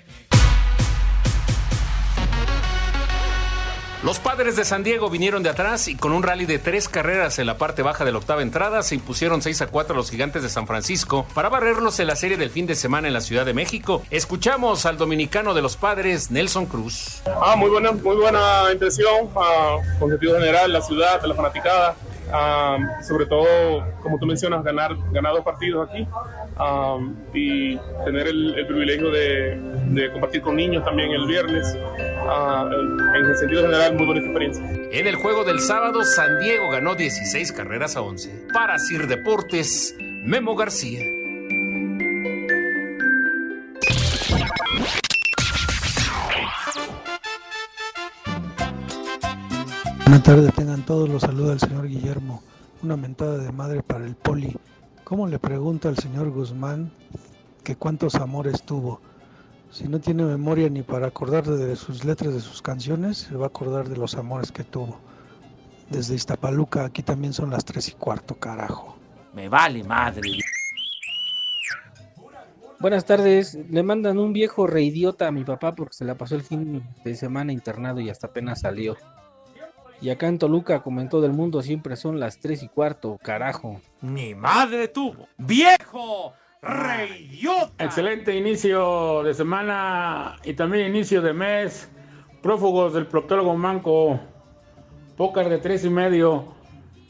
Speaker 42: Los padres de San Diego vinieron de atrás y con un rally de tres carreras en la parte baja de la octava entrada se impusieron 6 a 4 a los gigantes de San Francisco para barrerlos en la serie del fin de semana en la Ciudad de México. Escuchamos al dominicano de los padres, Nelson Cruz.
Speaker 43: Ah, muy buena, muy buena impresión, ah, con sentido general, la ciudad, la fanaticada. Ah, sobre todo, como tú mencionas, ganar, ganar dos partidos aquí y tener el, privilegio de, compartir con niños también el viernes. Ah, en el sentido general, muy buena experiencia.
Speaker 42: En el juego del sábado, San Diego ganó 16 carreras a 11. Para Sir Deportes, Memo García.
Speaker 44: Buenas tardes, tengan todos los saludos al señor Guillermo. Una mentada de madre para el poli. ¿Cómo le pregunta al señor Guzmán que cuántos amores tuvo? Si no tiene memoria ni para acordarse de sus letras de sus canciones, se va a acordar de los amores que tuvo. Desde Iztapaluca, aquí también son las tres y cuarto, carajo.
Speaker 11: Me vale madre.
Speaker 45: Buenas tardes, le mandan un viejo reidiota a mi papá porque se la pasó el fin de semana internado y hasta apenas salió. Y acá en Toluca, como en todo el mundo, siempre son las tres y cuarto, carajo.
Speaker 11: Mi madre tuvo. ¡Viejo! ¡Reyota!
Speaker 46: Excelente inicio de semana y también inicio de mes. Prófugos del proctólogo Manco. Pócar de tres y medio.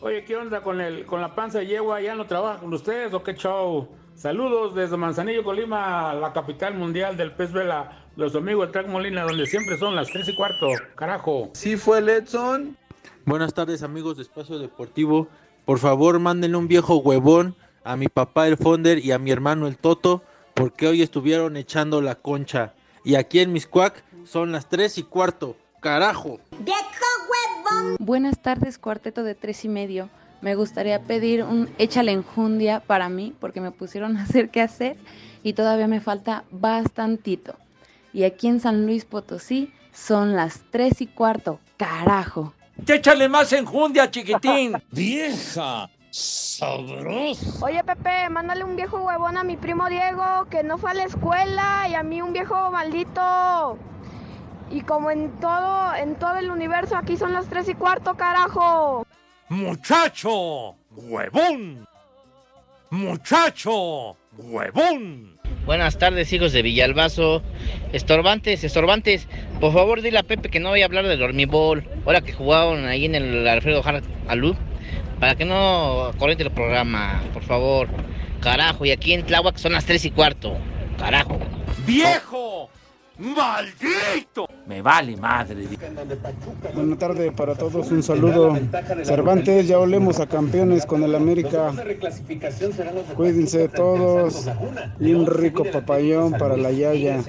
Speaker 46: Oye, ¿qué onda con el con la panza de yegua? ¿Ya no trabaja con ustedes o qué show? Saludos desde Manzanillo, Colima, la capital mundial del pez vela. Los amigos de Track Molina, donde siempre son las tres y cuarto. Carajo.
Speaker 47: Sí fue Letson. Buenas tardes amigos de Espacio Deportivo. Por favor mándenle un viejo huevón a mi papá el Fonder y a mi hermano el Toto porque hoy estuvieron echando la concha. Y aquí en Miscuac son las tres y cuarto. Carajo.
Speaker 48: Buenas tardes, cuarteto de tres y medio. Me gustaría pedir un échale enjundia para mí, porque me pusieron a hacer qué hacer y todavía me falta bastantito. Y aquí en San Luis Potosí son las tres y cuarto. Carajo.
Speaker 11: Échale más enjundia, chiquitín.
Speaker 25: Vieja sabrosa.
Speaker 9: Oye Pepe, mándale un viejo huevón a mi primo Diego que no fue a la escuela y a mí un viejo maldito. Y como en todo, en todo el universo, aquí son las tres y cuarto, carajo.
Speaker 11: Muchacho, huevón. Muchacho, huevón.
Speaker 29: Buenas tardes, hijos de Villalbazo. Estorbantes, estorbantes. Por favor, dile a Pepe que no vaya a hablar del dormibol. Ahora que jugaron ahí en el Alfredo Hart Alud. Para que no corriente el programa, por favor. Carajo, y aquí en Tláhuac son las 3 y cuarto. Carajo.
Speaker 11: ¡Viejo! ¡Maldito! Me vale madre.
Speaker 5: Buenas tardes para todos, un saludo. Cervantes, ya olemos a campeones con el América. Cuídense todos. Y un rico papayón para la Yaya.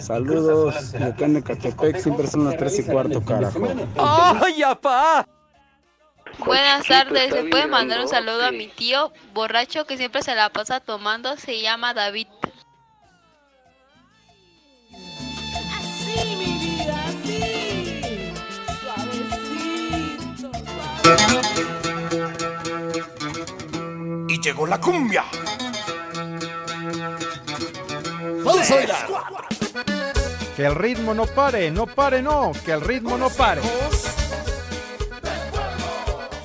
Speaker 5: Saludos. Acá en Ecatepec siempre son las 3 y cuarto, carajo.
Speaker 11: ¡Ay, apá!
Speaker 49: Buenas tardes, ¿le puede mandar un saludo a mi tío borracho que siempre se la pasa tomando? Se llama David.
Speaker 31: Llegó la cumbia.
Speaker 12: Vamos a bailar. Que el ritmo no pare, no pare, no. Que el ritmo no pare.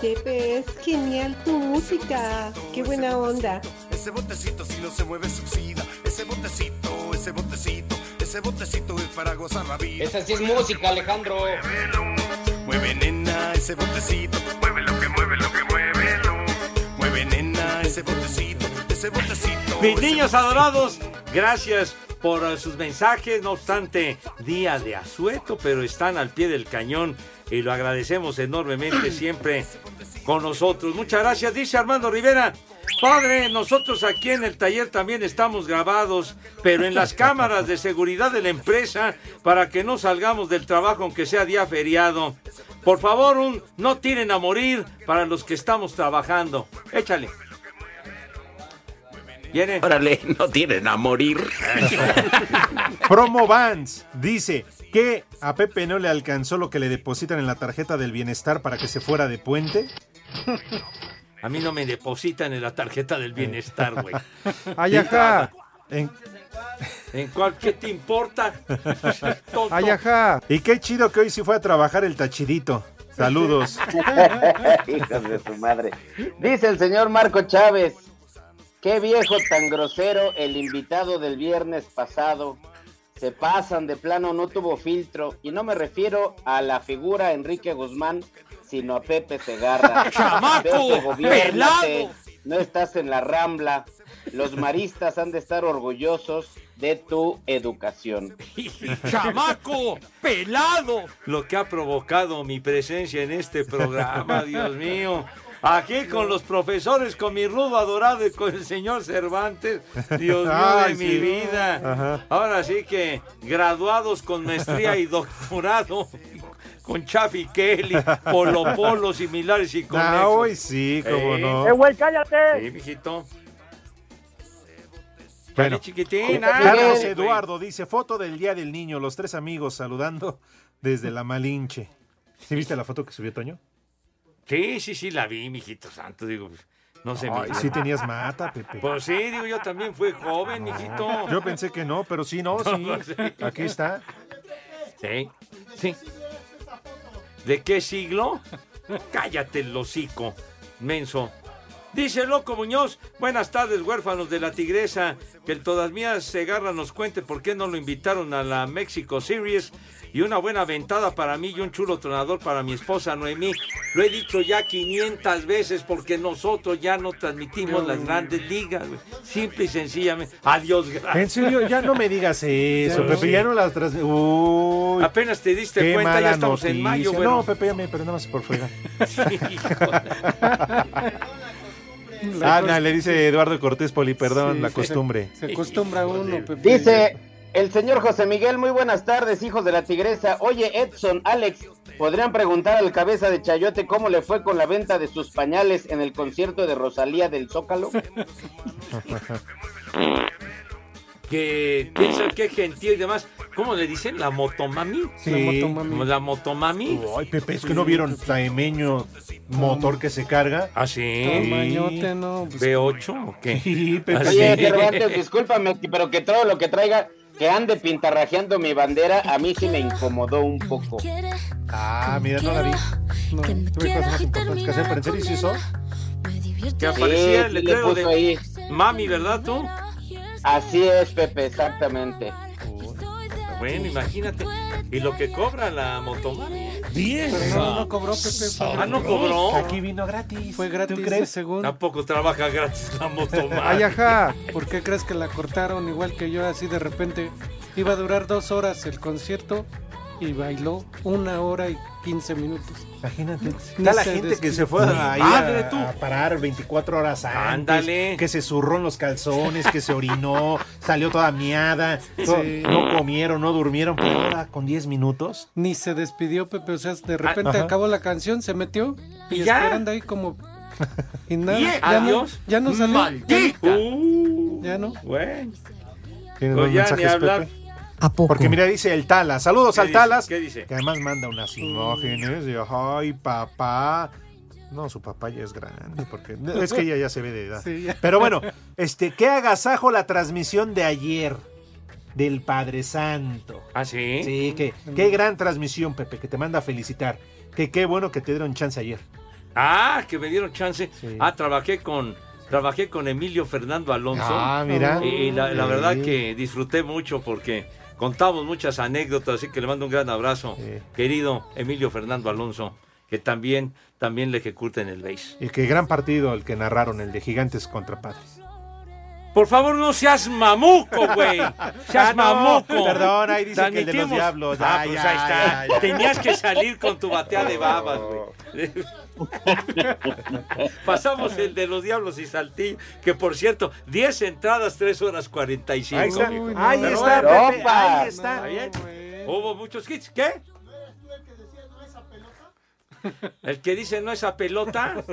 Speaker 36: Pepe, es genial tu música. Qué buena onda.
Speaker 31: Ese botecito si no se mueve suicida. Ese botecito, ese botecito, ese botecito es para gozar la vida.
Speaker 29: Esa sí es música, Alejandro.
Speaker 31: Mueve nena ese botecito, mueve lo que mueve lo que mueve. Ese botecito, ese botecito.
Speaker 11: Mis
Speaker 31: ese
Speaker 11: niños
Speaker 31: botecito.
Speaker 11: adorados, gracias por sus mensajes. No obstante, día de asueto, pero están al pie del cañón y lo agradecemos enormemente siempre con nosotros. Muchas gracias, dice Armando Rivera. Padre, nosotros aquí en el taller también estamos grabados, pero en las cámaras de seguridad de la empresa para que no salgamos del trabajo aunque sea día feriado. Por favor, un no tiren a morir para los que estamos trabajando. Échale. Viene.
Speaker 50: Órale, no tienen a morir.
Speaker 12: Promo Vans dice que a Pepe no le alcanzó lo que le depositan en la tarjeta del bienestar para que se fuera de puente.
Speaker 11: A mí no me depositan en la tarjeta del bienestar, güey.
Speaker 12: Ay, acá. En,
Speaker 11: ¿En cuál? ¿Qué te importa?
Speaker 12: Ay, ajá. Y qué chido que hoy sí fue a trabajar el tachidito. Saludos.
Speaker 51: Hijos de su madre. Dice el señor Marco Chávez. Qué viejo tan grosero el invitado del viernes pasado. Se pasan de plano, no tuvo filtro. Y no me refiero a la figura Enrique Guzmán, sino a Pepe Segarra.
Speaker 11: ¡Chamaco!
Speaker 51: No estás en la rambla. Los maristas han de estar orgullosos de tu educación.
Speaker 11: ¡Chamaco! ¡Pelado! Lo que ha provocado mi presencia en este programa, Dios mío. Aquí con los profesores, con mi rudo adorado y con el señor Cervantes. Dios mío
Speaker 12: Ay,
Speaker 11: de mi
Speaker 12: sí.
Speaker 11: vida.
Speaker 12: Ajá.
Speaker 11: Ahora sí que graduados con maestría y doctorado. Con Chaffy Kelly, Polo Polo, similares y con
Speaker 12: Ah, hoy sí, cómo no.
Speaker 11: ¡Eh,
Speaker 13: güey, cállate!
Speaker 11: Sí, mijito.
Speaker 12: Bueno,
Speaker 11: chiquitina.
Speaker 12: Carlos. Eduardo dice, foto del Día del Niño, los tres amigos saludando desde la Malinche. ¿Sí viste la foto que subió Toño?
Speaker 11: Sí, sí, sí, la vi, mijito santo. Digo, no sé.
Speaker 12: Ay, sí tenías mata, Pepe.
Speaker 11: Pues sí, digo, yo también fui joven, mijito.
Speaker 12: Yo pensé que no, pero sí, no, sí.
Speaker 11: No, sí.
Speaker 12: Aquí está.
Speaker 11: Sí, sí. ¿De qué siglo? Cállate el hocico, menso. Dice Loco Muñoz, buenas tardes, huérfanos de la tigresa. Que el todas mías Segarra nos cuente por qué no lo invitaron a la México Series. Y una buena ventada para mí y un chulo tronador para mi esposa Noemí. Lo he dicho ya 500 veces porque nosotros ya no transmitimos las grandes ligas. güey. Simple y sencillamente. Adiós, gracias.
Speaker 12: En serio, ya no me digas eso,
Speaker 11: Sí.
Speaker 12: Pepe, ya no las tras... Uy,
Speaker 11: Apenas te diste
Speaker 12: qué
Speaker 11: cuenta,
Speaker 12: mala
Speaker 11: ya estamos en mayo, bueno.
Speaker 12: No, Pepe, ya me, pero nada más por fregar.
Speaker 13: La
Speaker 12: Ana,
Speaker 13: cos-
Speaker 12: le dice Eduardo Cortés Poli, perdón,
Speaker 13: Sí,
Speaker 12: la
Speaker 13: se-
Speaker 12: costumbre.
Speaker 13: Se acostumbra uno, Pepe.
Speaker 51: Dice el señor José Miguel, muy buenas tardes, hijos de la tigresa. Oye, Edson, Alex, ¿podrían preguntar al cabeza de Chayote cómo le fue con la venta de sus pañales en el concierto de Rosalía del Zócalo?
Speaker 11: que piensan que gentil y demás. ¿Cómo le dicen? ¿La motomami?
Speaker 12: Sí. La motomami.
Speaker 11: ¿La motomami?
Speaker 12: Ay, Pepe, es que no vieron taemeño motor que se carga.
Speaker 11: ¿Ah, sí?
Speaker 13: Tamañote, no. pues,
Speaker 11: ¿B8 o qué?
Speaker 12: Sí, Pepe.
Speaker 51: Cervantes, discúlpame, pero que todo lo que traiga, que ande pintarrajeando mi bandera, a mí sí me incomodó un poco.
Speaker 12: Ah, mira, no la vi.
Speaker 13: no.
Speaker 12: Tuve cosas más importantes que hacer, pero en serio sí eso.
Speaker 11: Que aparecía el
Speaker 51: sí
Speaker 11: letrero de
Speaker 51: ahí.
Speaker 11: mami, ¿verdad tú?
Speaker 51: Así es, Pepe, exactamente.
Speaker 11: Bueno, imagínate. Y lo que cobra la motomami.
Speaker 13: Pero no, no cobró, Pepe.
Speaker 11: Ah, ¿no cobró?
Speaker 12: Aquí vino gratis.
Speaker 13: Fue gratis,
Speaker 12: ¿Tú crees?
Speaker 13: según.
Speaker 11: Tampoco trabaja gratis la motomami.
Speaker 13: Ay, ajá. ¿Por qué crees que la cortaron igual que yo así de repente? Iba a durar dos horas el concierto y bailó una hora y quince minutos.
Speaker 12: Imagínate. Está la gente que se fue ahí a, parar 24 horas antes.
Speaker 11: Ándale.
Speaker 12: Que se zurró en los calzones, que se orinó, salió toda miada.
Speaker 13: Sí.
Speaker 12: No comieron, no durmieron, pero ahora con 10 minutos.
Speaker 13: Ni se despidió Pepe, o sea, de repente
Speaker 12: Ajá.
Speaker 13: acabó la canción, se metió y,
Speaker 11: ¿Y ya?
Speaker 13: esperando ahí como y nada,
Speaker 11: ¿Y?
Speaker 13: ya
Speaker 11: Adiós.
Speaker 13: no, ya no salió.
Speaker 11: ¡Maldita! Uh,
Speaker 13: Ya no.
Speaker 11: bueno.
Speaker 12: Tiene
Speaker 11: Pues ya ni hablar.
Speaker 12: Pepe.
Speaker 38: ¿A poco?
Speaker 12: Porque mira, dice el Tala. Saludos
Speaker 11: ¿Qué
Speaker 12: al
Speaker 11: dice?
Speaker 12: Talas.
Speaker 11: ¿Qué dice?
Speaker 12: Que además manda unas imágenes de, ay, papá. No, su papá ya es grande, porque es que ella ya se ve de edad.
Speaker 13: Sí.
Speaker 12: Pero bueno, este, qué agasajo la transmisión de ayer del Padre Santo.
Speaker 11: ¿Ah, sí?
Speaker 12: Sí, que, qué gran transmisión, Pepe, que te manda a felicitar. Que qué bueno que te dieron chance ayer.
Speaker 11: Ah, que me dieron chance.
Speaker 12: Sí.
Speaker 11: Ah, trabajé con trabajé con Emilio Fernando Alonso.
Speaker 12: Ah, mira.
Speaker 11: Y la, la
Speaker 12: Sí.
Speaker 11: verdad que disfruté mucho porque contamos muchas anécdotas, así que le mando un gran abrazo,
Speaker 12: Sí.
Speaker 11: querido Emilio Fernando Alonso, que también, también le ejecuta en el base.
Speaker 12: Y qué gran partido el que narraron, el de Gigantes contra Padres.
Speaker 11: Por favor, no seas mamuco, güey. Seas
Speaker 12: Ah, no,
Speaker 11: mamuco.
Speaker 12: perdón, ahí dice que el de los diablos.
Speaker 11: Ah,
Speaker 12: Ya,
Speaker 11: pues ahí está.
Speaker 12: ya, ya.
Speaker 11: Tenías que salir con tu batea de babas, güey. Pasamos el de los diablos y Saltillo, que por cierto, 10 entradas, 3 horas 45.
Speaker 12: Ahí está,
Speaker 11: mijo.
Speaker 12: ahí
Speaker 11: Pero
Speaker 12: está, Pepe, ahí está.
Speaker 11: Está bien. Hubo muchos hits. ¿Qué? El que dice no esa pelota.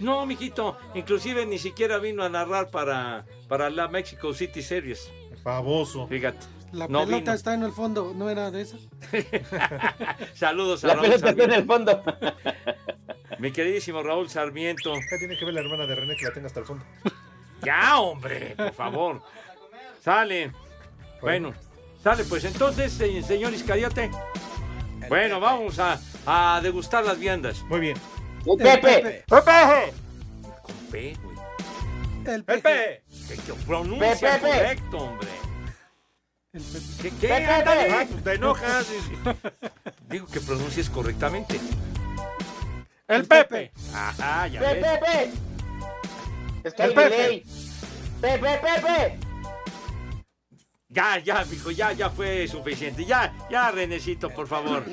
Speaker 11: No, mijito. Inclusive ni siquiera vino a narrar para, para la Mexico City Series.
Speaker 12: Famoso.
Speaker 11: Fíjate.
Speaker 13: La
Speaker 11: no
Speaker 13: pelota
Speaker 11: vino.
Speaker 13: está en el fondo, ¿no era de esa?
Speaker 11: Saludos a
Speaker 51: La
Speaker 11: Raúl
Speaker 51: pelota está en el fondo.
Speaker 11: Mi queridísimo Raúl Sarmiento.
Speaker 12: ¿Qué tiene que ver la hermana de René que la tenga hasta el fondo?
Speaker 11: Ya, hombre, por favor. Sale. Bueno, sale pues entonces, se- señor Iscariote. Bueno, vamos a, a degustar las viandas.
Speaker 12: Muy bien.
Speaker 51: Pepe.
Speaker 12: Pepe.
Speaker 11: Con P, güey.
Speaker 13: El
Speaker 11: Pepe. Que, que pronuncia
Speaker 51: Pepe.
Speaker 11: correcto, hombre. ¿Qué, qué?
Speaker 51: Pepe.
Speaker 11: Ándale. Pues te enojas. Digo que pronuncies correctamente.
Speaker 12: El Pepe.
Speaker 11: Ajá, ya
Speaker 51: Pepe,
Speaker 11: ves.
Speaker 51: Pepe. Es que
Speaker 11: El Pepe.
Speaker 51: delay. Pepe, Pepe.
Speaker 11: Ya, ya, mijo, ya, ya fue suficiente. Ya, ya, Renecito, por favor.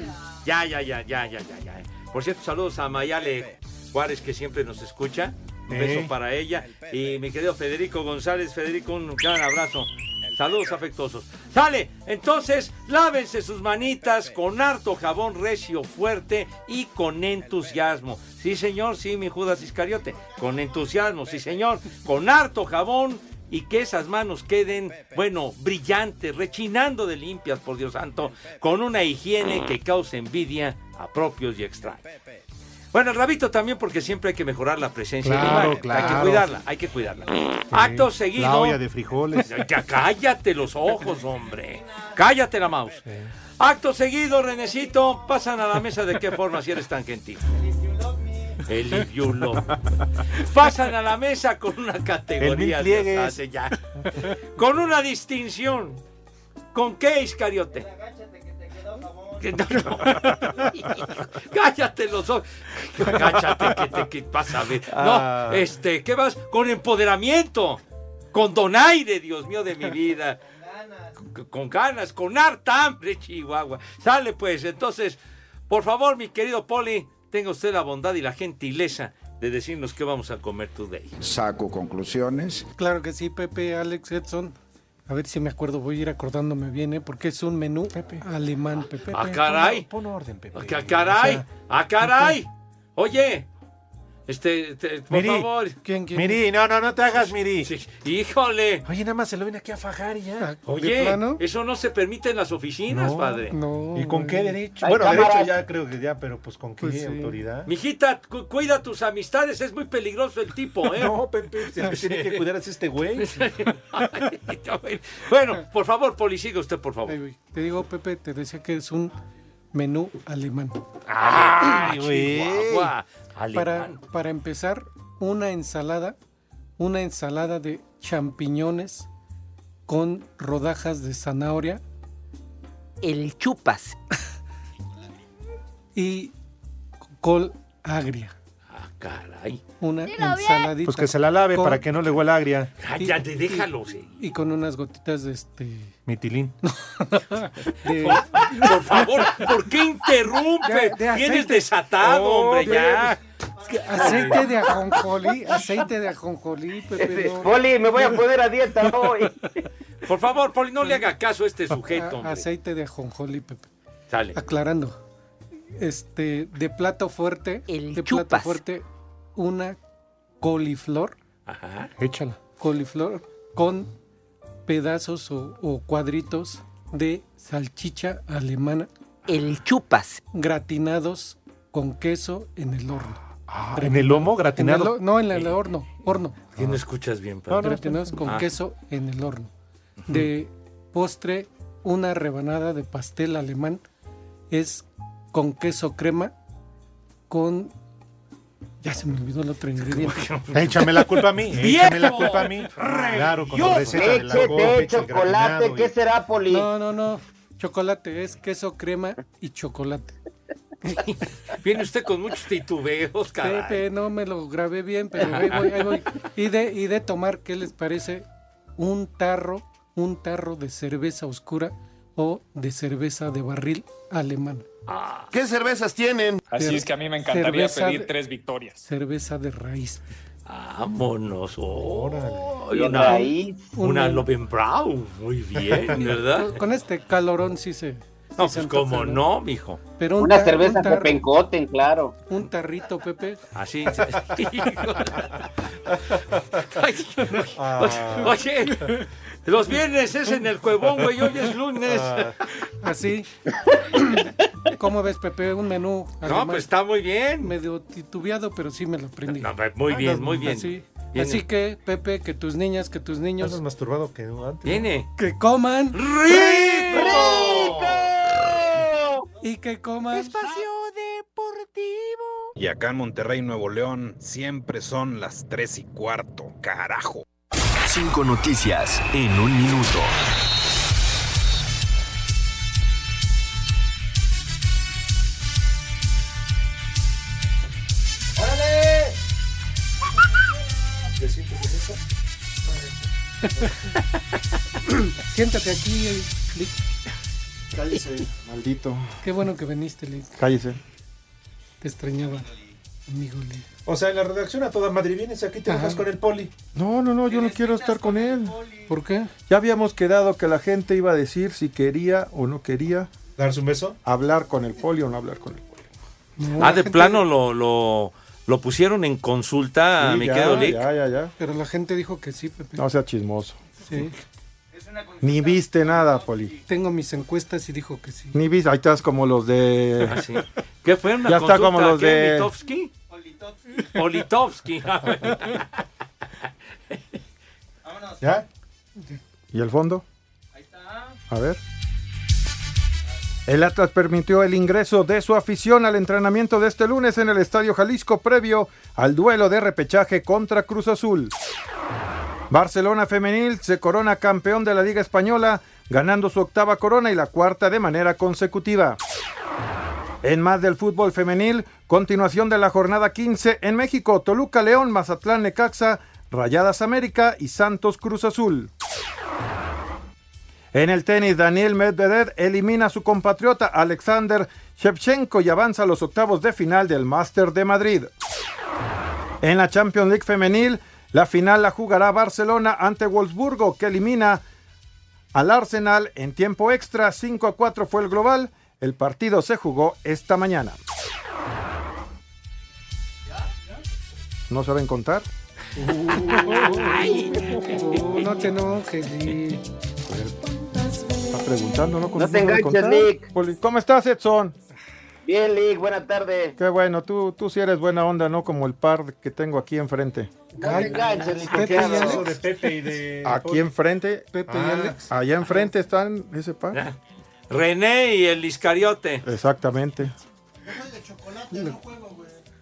Speaker 11: Ya, ya, ya, ya, ya, ya, ya. Por cierto, saludos a Mayale Juárez, que siempre nos escucha. Un beso para ella. Y mi querido Federico González. Federico, un gran abrazo. Saludos afectuosos. Sale, entonces, lávense sus manitas con harto jabón recio fuerte y con entusiasmo. Sí, señor, sí, mi Judas Iscariote. Con entusiasmo, sí, señor. Con harto jabón y que esas manos queden, bueno, brillantes, rechinando de limpias, por Dios santo, con una higiene que cause envidia a propios y extraños. Bueno, el rabito también porque siempre hay que mejorar la presencia
Speaker 12: Claro,
Speaker 11: de la imagen. Hay
Speaker 12: claro.
Speaker 11: que cuidarla, hay que cuidarla. Acto seguido.
Speaker 12: La olla de frijoles.
Speaker 11: Ya cállate los ojos, hombre. Cállate la mouse. Acto seguido, Renecito, pasan a la mesa de qué forma si eres tan gentil. El love. Pasan a la mesa con una categoría. Hace ya. Con una distinción. ¿Con qué, Iscariote? Que no, no. Cállate los ojos. Cállate que te que pasa a ver. No,
Speaker 12: Ah.
Speaker 11: este, ¿qué vas? Con empoderamiento. Con donaire, Dios mío de mi vida. Con, con ganas, con harta hambre, Chihuahua. Sale pues, entonces, por favor, mi querido Poli, tenga usted la bondad y la gentileza de decirnos qué vamos a comer today.
Speaker 5: Saco conclusiones.
Speaker 13: Claro que sí, Pepe, Alex, Edson. A ver si me acuerdo, voy a ir acordándome bien, ¿eh? Porque es un menú alemán, Pepe.
Speaker 11: ¡Ah, caray!
Speaker 12: Pon orden, Pepe.
Speaker 11: ¡Ah, caray!
Speaker 13: O sea,
Speaker 11: ¡Ah, caray! Oye, este, te- por
Speaker 12: Miri,
Speaker 11: favor.
Speaker 13: ¿Quién, quién?
Speaker 12: Miri, no, no, no te hagas, Miri.
Speaker 11: Híjole.
Speaker 12: Oye, nada más se lo viene aquí a fajar y ya.
Speaker 11: Oye,
Speaker 13: plano?
Speaker 11: eso no se permite en las oficinas,
Speaker 12: No,
Speaker 11: padre.
Speaker 13: No.
Speaker 12: ¿Y con qué derecho? Bueno,
Speaker 51: cámaras.
Speaker 12: derecho ya creo que ya, pero pues con qué
Speaker 13: Pues sí.
Speaker 12: autoridad.
Speaker 11: Mijita, cu- cuida tus amistades, es muy peligroso el tipo, ¿eh?
Speaker 12: No, Pepe, que tiene que cuidar es este güey.
Speaker 11: bueno, por favor, Poli, siga usted, por favor.
Speaker 13: Te digo, Pepe, te decía que es un menú alemán.
Speaker 11: ¡Ah,
Speaker 12: güey!
Speaker 13: Para, para empezar, una ensalada, una ensalada de champiñones con rodajas de zanahoria
Speaker 38: El chupas.
Speaker 13: y col agria.
Speaker 11: Caray.
Speaker 13: Una ensaladita.
Speaker 12: Pues que se la lave
Speaker 13: con-
Speaker 12: para que no le huela agria.
Speaker 11: Cállate, déjalo, sí.
Speaker 13: Y con unas gotitas de este.
Speaker 12: Mitilín.
Speaker 13: de-
Speaker 11: Por favor, ¿por qué interrumpe?
Speaker 13: De-
Speaker 11: desatado,
Speaker 13: Oh,
Speaker 11: hombre, ya.
Speaker 13: aceite de ajonjolí, aceite de ajonjolí, Pepe. no.
Speaker 51: Poli, me voy a poner a dieta hoy.
Speaker 11: Por favor, Poli, no le haga caso a este sujeto,
Speaker 13: A- aceite de ajonjolí, Pepe.
Speaker 11: Sale.
Speaker 13: Aclarando. Este, de plato fuerte,
Speaker 38: El
Speaker 13: de
Speaker 38: chupas.
Speaker 13: plato fuerte, una coliflor,
Speaker 11: Ajá.
Speaker 12: Échala.
Speaker 13: coliflor con pedazos o, o cuadritos de salchicha alemana
Speaker 38: El chupas.
Speaker 13: gratinados con queso en el horno.
Speaker 12: Ah, ¿En el lomo
Speaker 13: En el
Speaker 12: gratinado?
Speaker 13: no, en el horno, horno.
Speaker 11: ¿Qué no escuchas bien, padre?
Speaker 13: Gratinados con
Speaker 11: Ah.
Speaker 13: queso en el horno. De postre, una rebanada de pastel alemán es con queso crema con... Ya se me olvidó el otro ingrediente.
Speaker 12: Échame la culpa a mí. Échame la culpa a mí. Claro, con la receta de la copa,
Speaker 51: chocolate, ¿qué
Speaker 12: y-
Speaker 51: será, Poli?
Speaker 13: No, no, no. Chocolate, es queso crema y chocolate.
Speaker 11: Viene usted con muchos titubeos, caray.
Speaker 13: Pepe, no me lo grabé bien, pero ahí voy, ahí voy. Y de, y de tomar, ¿qué les parece? Un tarro, un tarro de cerveza oscura o de cerveza de barril alemán.
Speaker 5: ¿Qué cervezas tienen?
Speaker 13: Así es que a mí me encantaría pedir
Speaker 46: tres victorias.
Speaker 13: Cerveza de raíz.
Speaker 11: Vámonos. Oh, una,
Speaker 51: raíz.
Speaker 11: una Lovenbrau. Muy bien, ¿verdad?
Speaker 13: Con, con este calorón sí se...
Speaker 11: No,
Speaker 13: sí
Speaker 11: pues cómo
Speaker 13: antoja,
Speaker 11: no, mijo.
Speaker 13: Pero un
Speaker 51: Una
Speaker 13: tar-
Speaker 51: cerveza
Speaker 13: un tar-
Speaker 51: Pepencoten, claro.
Speaker 13: Un tarrito, Pepe.
Speaker 11: Así. Ay, Oye, los viernes es en el cuevón, güey. Hoy es lunes.
Speaker 13: Así. ¿Cómo ves, Pepe? Un menú.
Speaker 11: No, pues está muy bien.
Speaker 13: Medio titubeado, pero sí me lo aprendí.
Speaker 11: No, muy bien, muy bien.
Speaker 13: Así.
Speaker 11: Viene.
Speaker 13: Así que, Pepe, que tus niñas, que tus niños.
Speaker 12: Estás masturbado que antes.
Speaker 11: Viene.
Speaker 13: Que coman.
Speaker 11: ¡Rico!
Speaker 13: Y que coman.
Speaker 20: Espacio Deportivo.
Speaker 52: Y acá en Monterrey, Nuevo León, siempre son las tres y cuarto, carajo.
Speaker 53: Cinco noticias en un minuto.
Speaker 12: ¡Órale! ¿Te sientes en eso?
Speaker 13: Siéntate aquí, Lick.
Speaker 5: Cállese, maldito.
Speaker 13: Qué bueno que viniste, Lick.
Speaker 5: Cállese.
Speaker 13: Te extrañaba,
Speaker 12: O sea, en la redacción a toda Madrid vienes aquí te enojas con el poli.
Speaker 5: No, no, no, yo no quiero estar con él.
Speaker 13: ¿Por qué?
Speaker 5: Ya habíamos quedado que la gente iba a decir si quería o no quería
Speaker 12: ¿Darse un beso?
Speaker 5: hablar con el poli o no hablar con el poli.
Speaker 13: No,
Speaker 11: Ah, de
Speaker 13: gente-
Speaker 11: plano lo, lo, lo pusieron en consulta,
Speaker 5: Sí,
Speaker 11: mi
Speaker 5: ya,
Speaker 11: querido Lick.
Speaker 5: ya, ya, ya.
Speaker 13: Pero la gente dijo que sí, Pepe.
Speaker 5: No sea chismoso.
Speaker 13: Sí.
Speaker 5: Ni viste nada, poli.
Speaker 13: Tengo mis encuestas y dijo que sí.
Speaker 5: Ni viste. Ahí estás como los de.
Speaker 11: Ah, sí. ¿Qué fue una
Speaker 5: Ya está como los
Speaker 11: ¿Qué,
Speaker 5: de-
Speaker 11: Mitofsky? Politovsky.
Speaker 5: ¿Ya? ¿Y el fondo? Ahí está. A ver. El Atlas permitió el ingreso de su afición al entrenamiento de este lunes en el Estadio Jalisco previo al duelo de repechaje contra Cruz Azul. Barcelona Femenil se corona campeón de la Liga Española, ganando su octava corona y la cuarta de manera consecutiva. En más del fútbol femenil, continuación de la jornada 15 en México, Toluca León, Mazatlán Necaxa, Rayadas América y Santos Cruz Azul. En el tenis, Daniel Medvedev elimina a su compatriota Alexander Shevchenko y avanza a los octavos de final del Master de Madrid. En la Champions League femenil, la final la jugará Barcelona ante Wolfsburgo, que elimina al Arsenal en tiempo extra. 5 a 4 fue el global. El partido se jugó esta mañana. ¿No saben contar?
Speaker 13: Uh, no te enojes.
Speaker 5: Está preguntando, ¿no?
Speaker 51: No te enganches. Nick.
Speaker 5: Poli- ¿Cómo estás, Edson?
Speaker 51: Bien, Lick, buena tarde.
Speaker 5: Qué bueno, tú, tú sí eres buena onda, ¿no? Como el par que tengo aquí enfrente.
Speaker 51: No te enganches,
Speaker 13: Pepe y
Speaker 51: licenciado.
Speaker 12: Eso de Pepe y de...
Speaker 5: Aquí enfrente,
Speaker 13: Pepe y
Speaker 12: Ah.
Speaker 13: Alex.
Speaker 5: allá enfrente están ese par.
Speaker 11: René y el Iscariote.
Speaker 5: Exactamente.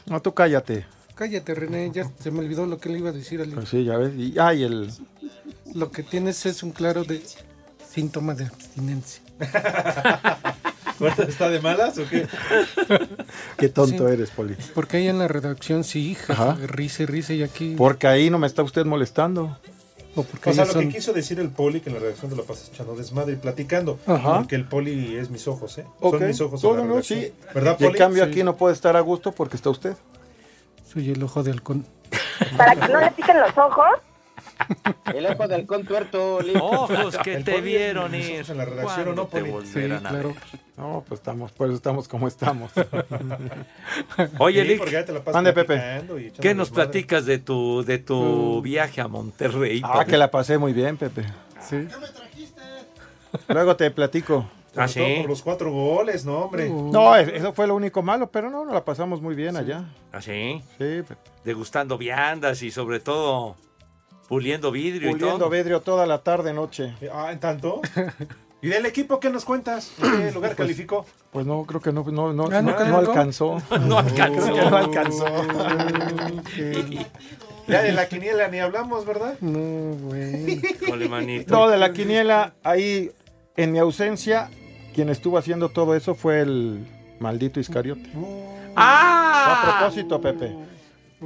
Speaker 5: No, tú cállate.
Speaker 13: Cállate, René, ya se me olvidó lo que le iba a decir a Lick.
Speaker 5: Pues sí, ya ves. Y, ay, el...
Speaker 13: Lo que tienes es un claro de síntoma de abstinencia.
Speaker 12: ¿Está de malas o qué?
Speaker 5: Qué tonto
Speaker 13: Sí.
Speaker 5: eres, Poli.
Speaker 13: Porque ahí en la redacción sí, hija,
Speaker 5: Ajá.
Speaker 13: risa y risa y aquí.
Speaker 5: Porque ahí no me está usted molestando.
Speaker 13: O porque
Speaker 12: O sea, lo
Speaker 13: son-
Speaker 12: que quiso decir el poli, que en la redacción te lo pasas echando desmadre y platicando.
Speaker 5: Ajá.
Speaker 12: Porque el poli es mis ojos, ¿eh? Son mis ojos.
Speaker 5: No, no, sí.
Speaker 12: ¿Verdad,
Speaker 5: Y en cambio
Speaker 12: Sí.
Speaker 5: aquí no puede estar a gusto porque está usted.
Speaker 13: Soy el ojo de halcón.
Speaker 54: Para que no le piquen los ojos.
Speaker 51: El ojo del contuerto.
Speaker 11: Ojos que
Speaker 12: El
Speaker 11: te vieron ir.
Speaker 12: en la redacción,
Speaker 11: ¿Cuándo
Speaker 12: ¿o no,
Speaker 11: te volverán
Speaker 13: Sí,
Speaker 11: a
Speaker 13: claro.
Speaker 11: ver?
Speaker 5: No, pues estamos, pues estamos como estamos.
Speaker 11: Oye,
Speaker 12: Sí,
Speaker 11: Lick,
Speaker 12: te la
Speaker 5: Ande, Pepe.
Speaker 11: ¿qué nos platicas de tu, de tu viaje a Monterrey?
Speaker 5: ah, que la pasé muy bien, Pepe.
Speaker 13: Sí.
Speaker 5: Luego te platico.
Speaker 11: Ah, sí.
Speaker 12: por los cuatro goles, no, hombre.
Speaker 5: No, es- eso fue lo único malo, pero no, nos la pasamos muy bien allá.
Speaker 11: ¿Ah, sí?
Speaker 5: Sí, Pepe.
Speaker 11: Degustando viandas y sobre todo puliendo vidrio y
Speaker 5: puliendo
Speaker 11: todo.
Speaker 5: vidrio toda la tarde, noche.
Speaker 12: Ah, ¿en tanto? ¿Y del equipo qué nos cuentas? ¿En qué lugar calificó?
Speaker 5: Pues no, creo que no, no, no,
Speaker 13: Ah, ¿no
Speaker 5: no- alcanzó.
Speaker 11: No alcanzó.
Speaker 5: Creo que no alcanzó.
Speaker 12: Ya de la quiniela ni hablamos, ¿verdad?
Speaker 13: No, güey.
Speaker 5: No, de la quiniela, ahí en mi ausencia, quien estuvo haciendo todo eso fue el maldito Iscariote.
Speaker 11: ¡Ah!
Speaker 5: A propósito, Pepe,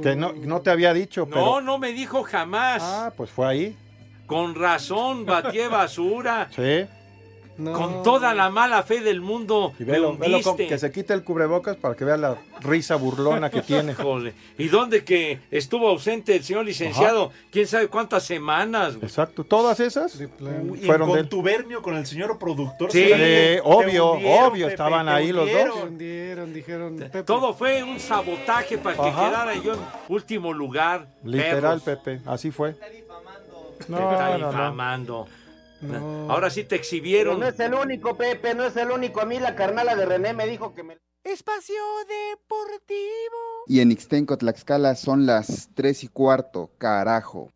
Speaker 5: que no, no te había dicho,
Speaker 11: No,
Speaker 5: pero...
Speaker 11: no me dijo jamás.
Speaker 5: Ah, pues fue ahí,
Speaker 11: Con razón, batía basura.
Speaker 5: sí.
Speaker 13: No.
Speaker 11: Con toda la mala fe del mundo.
Speaker 5: Y
Speaker 11: me
Speaker 5: velo, velo con- que se quite el cubrebocas para que vea la risa burlona que tiene.
Speaker 11: ¿Y dónde que estuvo ausente el señor licenciado? ¿Quién sabe cuántas semanas? güey?
Speaker 5: Exacto, todas esas.
Speaker 12: Y
Speaker 5: fueron de él.
Speaker 12: contubernio con el señor productor.
Speaker 11: Sí,
Speaker 5: Sí, obvio,
Speaker 12: hundieron,
Speaker 5: obvio,
Speaker 12: Pepe,
Speaker 5: estaban ahí los dos.
Speaker 13: Se
Speaker 12: hundieron.
Speaker 13: dijeron. Pepe.
Speaker 11: Todo fue un sabotaje para que
Speaker 5: Ajá.
Speaker 11: quedara yo en último lugar.
Speaker 5: Literal,
Speaker 11: Perros.
Speaker 5: Pepe, así fue.
Speaker 11: Te
Speaker 5: No,
Speaker 11: está
Speaker 5: no, no.
Speaker 11: difamando.
Speaker 13: No.
Speaker 11: Ahora sí te
Speaker 51: Pero
Speaker 11: exhibieron.
Speaker 51: no es el único, Pepe, no es el único. A mí la carnala de René me dijo que me...
Speaker 20: Espacio Deportivo.
Speaker 55: Y en Ixtenco, Tlaxcala son las tres y cuarto, carajo.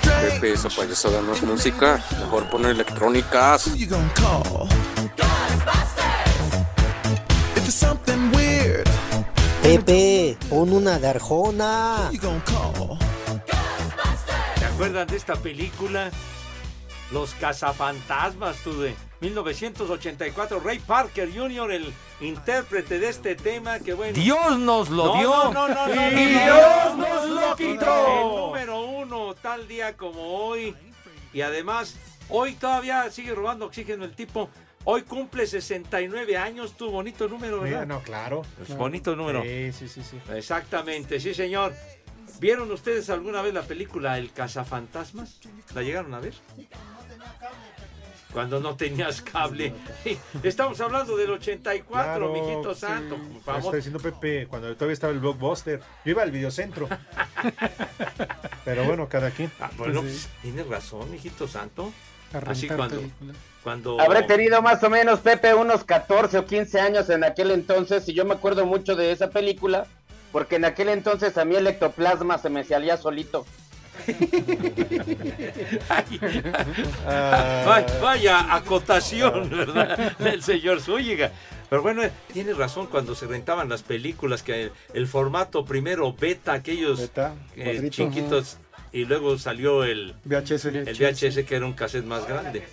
Speaker 56: Pepe, esa payasada no es música. Mejor poner electrónicas.
Speaker 57: Pepe, pon una de Arjona.
Speaker 11: ¿Te acuerdan de esta película? Los cazafantasmas, tú de 1984. Ray Parker Jr., el intérprete de este tema, que bueno. Dios nos lo No, dio. No, no, no, no, Y no, Dios no, nos no, lo quitó. El número uno, tal día como hoy. Y además, hoy todavía sigue robando oxígeno el tipo. Hoy cumple 69 años, tu bonito número, ¿verdad?
Speaker 12: Mira, no, claro.
Speaker 11: Es bonito número.
Speaker 12: Sí, sí, sí, sí.
Speaker 11: Exactamente, sí, señor. ¿Vieron ustedes alguna vez la película El cazafantasmas? ¿La llegaron a ver? Cuando no tenías cable. Estamos hablando del 84,
Speaker 12: Claro,
Speaker 11: mijito
Speaker 12: sí.
Speaker 11: santo.
Speaker 12: Está diciendo Pepe, cuando todavía estaba el blockbuster. Yo iba al videocentro. Pero bueno, cada quien.
Speaker 11: Ah, bueno, pues, tienes razón, mijito santo. Así cuando, cuando
Speaker 51: Habré tenido más o menos, Pepe, unos 14 o 15 años en aquel entonces, y yo me acuerdo mucho de esa película, porque en aquel entonces a mí el ectoplasma se me salía solito.
Speaker 11: Vaya, vaya acotación, ¿verdad? Del señor Zúñiga. Pero bueno, tiene razón cuando se rentaban las películas, que el, el formato primero beta, aquellos eh,
Speaker 5: cuadrito.
Speaker 11: chiquitos, y luego salió el
Speaker 5: VHS.
Speaker 11: el VHS que era un cassette más grande.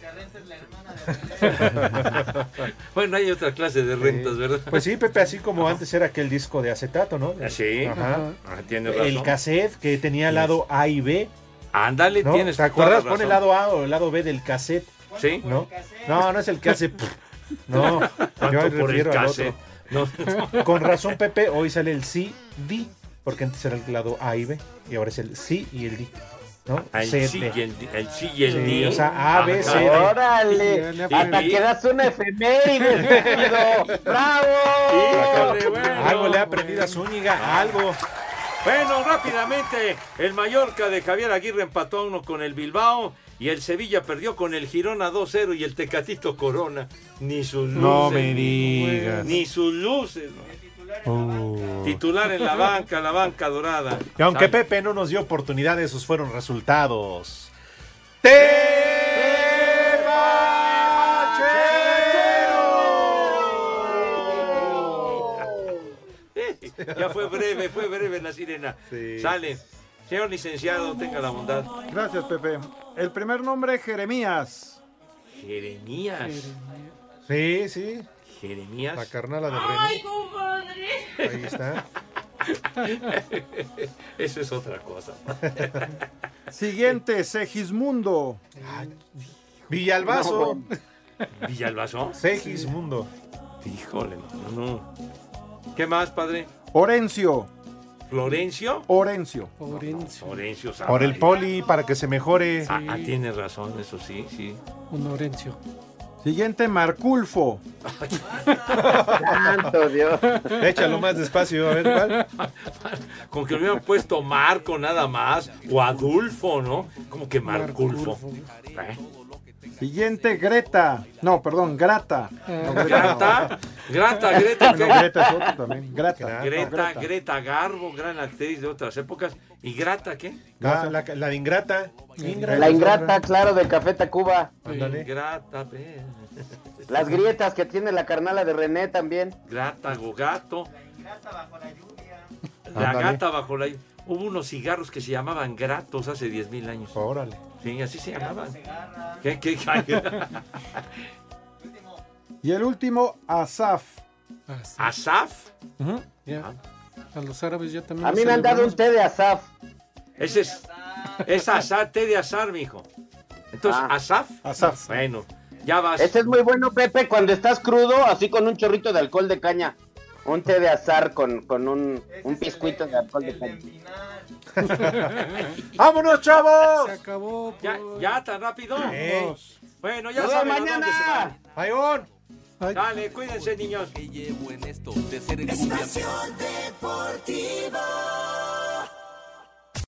Speaker 11: bueno, hay otra clase de rentas, ¿verdad?
Speaker 12: Pues sí, Pepe, así como antes era aquel disco de acetato, ¿no?
Speaker 11: Ah, sí.
Speaker 12: Ajá.
Speaker 11: Tiene razón.
Speaker 12: El cassette que tenía lado A y B.
Speaker 11: Ándale,
Speaker 12: ¿no?
Speaker 11: tienes
Speaker 12: ¿Te acuerdas? Pone el lado A o el lado B del cassette.
Speaker 11: Sí.
Speaker 12: ¿No? No, no es el que hace. No,
Speaker 11: ¿Cuánto
Speaker 12: yo me
Speaker 11: por el
Speaker 12: refiero al otro. Con razón, Pepe, hoy sale el C, D, porque antes era el lado A y B, y ahora es el C y el D. ¿no?
Speaker 11: Ah, el
Speaker 12: C,
Speaker 11: sí
Speaker 12: D.
Speaker 11: y el, el sí y el
Speaker 12: Sí,
Speaker 11: D.
Speaker 12: o sea, A, B, C, D.
Speaker 51: ¡Órale!
Speaker 11: Y-
Speaker 51: Hasta que das una efeméride, estúpido. ¡Bravo!
Speaker 11: Híjole, bueno.
Speaker 12: Algo le ha aprendido a Zúñiga, algo.
Speaker 11: Bueno, rápidamente, el Mallorca de Javier Aguirre empató a uno con el Bilbao y el Sevilla perdió con el Girona 2-0 y el Tecatito Corona. Ni sus luces.
Speaker 12: No me digas.
Speaker 11: Ni sus luces. ¿no?
Speaker 12: Uh.
Speaker 11: Titular en la banca, la banca dorada.
Speaker 12: Y aunque. Pepe no nos dio oportunidad, esos fueron resultados.
Speaker 11: Ya fue breve, fue breve la sirena. Sale. Señor licenciado, tenga la bondad.
Speaker 5: Gracias, Pepe. El primer nombre, Jeremías.
Speaker 11: Jeremías.
Speaker 12: Sí, sí.
Speaker 11: Jeremías.
Speaker 12: La carnala de René.
Speaker 49: compadre!
Speaker 12: Ahí está.
Speaker 11: Eso es otra cosa.
Speaker 5: Siguiente, Segismundo.
Speaker 12: Villalbazo.
Speaker 11: ¿Villalbazo?
Speaker 12: Segismundo.
Speaker 11: Híjole, no, no. ¿Qué más, padre?
Speaker 5: Orencio.
Speaker 11: ¿Florencio?
Speaker 5: Orencio.
Speaker 13: Orencio.
Speaker 11: Orencio
Speaker 12: Por el poli, para que se mejore.
Speaker 11: Ah, ah, tiene razón, eso sí, sí.
Speaker 13: Un Orencio.
Speaker 5: Siguiente, Marculfo.
Speaker 51: Santo Dios.
Speaker 12: Échalo más despacio, a ver cuál.
Speaker 11: Con que le hubieran puesto Marco nada más, o Adulfo, ¿no? Como que Marculfo. ¿Eh?
Speaker 5: Siguiente, Greta. No, perdón, Grata. No,
Speaker 11: Grata, Grata, Greta,
Speaker 5: No. Greta es otro también. Grata.
Speaker 11: Greta, Greta Garbo, gran actriz de otras épocas. ¿Y Grata qué?
Speaker 12: Ah, la, la de Ingrata. Ingrata.
Speaker 51: La ingrata, claro, de Café Tacuba.
Speaker 12: Ándale.
Speaker 11: Grata, ve.
Speaker 51: Las grietas que tiene la carnala de René también.
Speaker 11: Grata, Gogato. La
Speaker 12: Ándale.
Speaker 11: gata bajo la Hubo unos cigarros que se llamaban gratos hace 10 mil años.
Speaker 12: Órale.
Speaker 11: Sí, así se llamaban. ¿Qué, qué,
Speaker 5: Y el último, Asaf.
Speaker 11: ¿Asaf?
Speaker 13: Ya. A los árabes ya también.
Speaker 51: A mí me han dado un té de Asaf.
Speaker 11: Ese es, es azar, té de azar, mijo. Entonces,
Speaker 51: Ah.
Speaker 11: ¿Asaf?
Speaker 5: Asaf.
Speaker 11: Bueno, ya vas.
Speaker 51: Este es muy bueno, Pepe, cuando estás crudo, así con un chorrito de alcohol de caña. Un té de azar con, con un, un piscuito de alcohol de caña.
Speaker 12: ¡Vámonos, chavos!
Speaker 13: Se acabó.
Speaker 11: ¿Ya, ya tan rápido?
Speaker 12: Eh.
Speaker 11: Bueno, ya saben
Speaker 51: vemos
Speaker 11: a dónde
Speaker 51: mañana.
Speaker 11: se van.
Speaker 12: Ayón.
Speaker 11: Dale, cuídense, niños.
Speaker 4: Espacio Deportivo.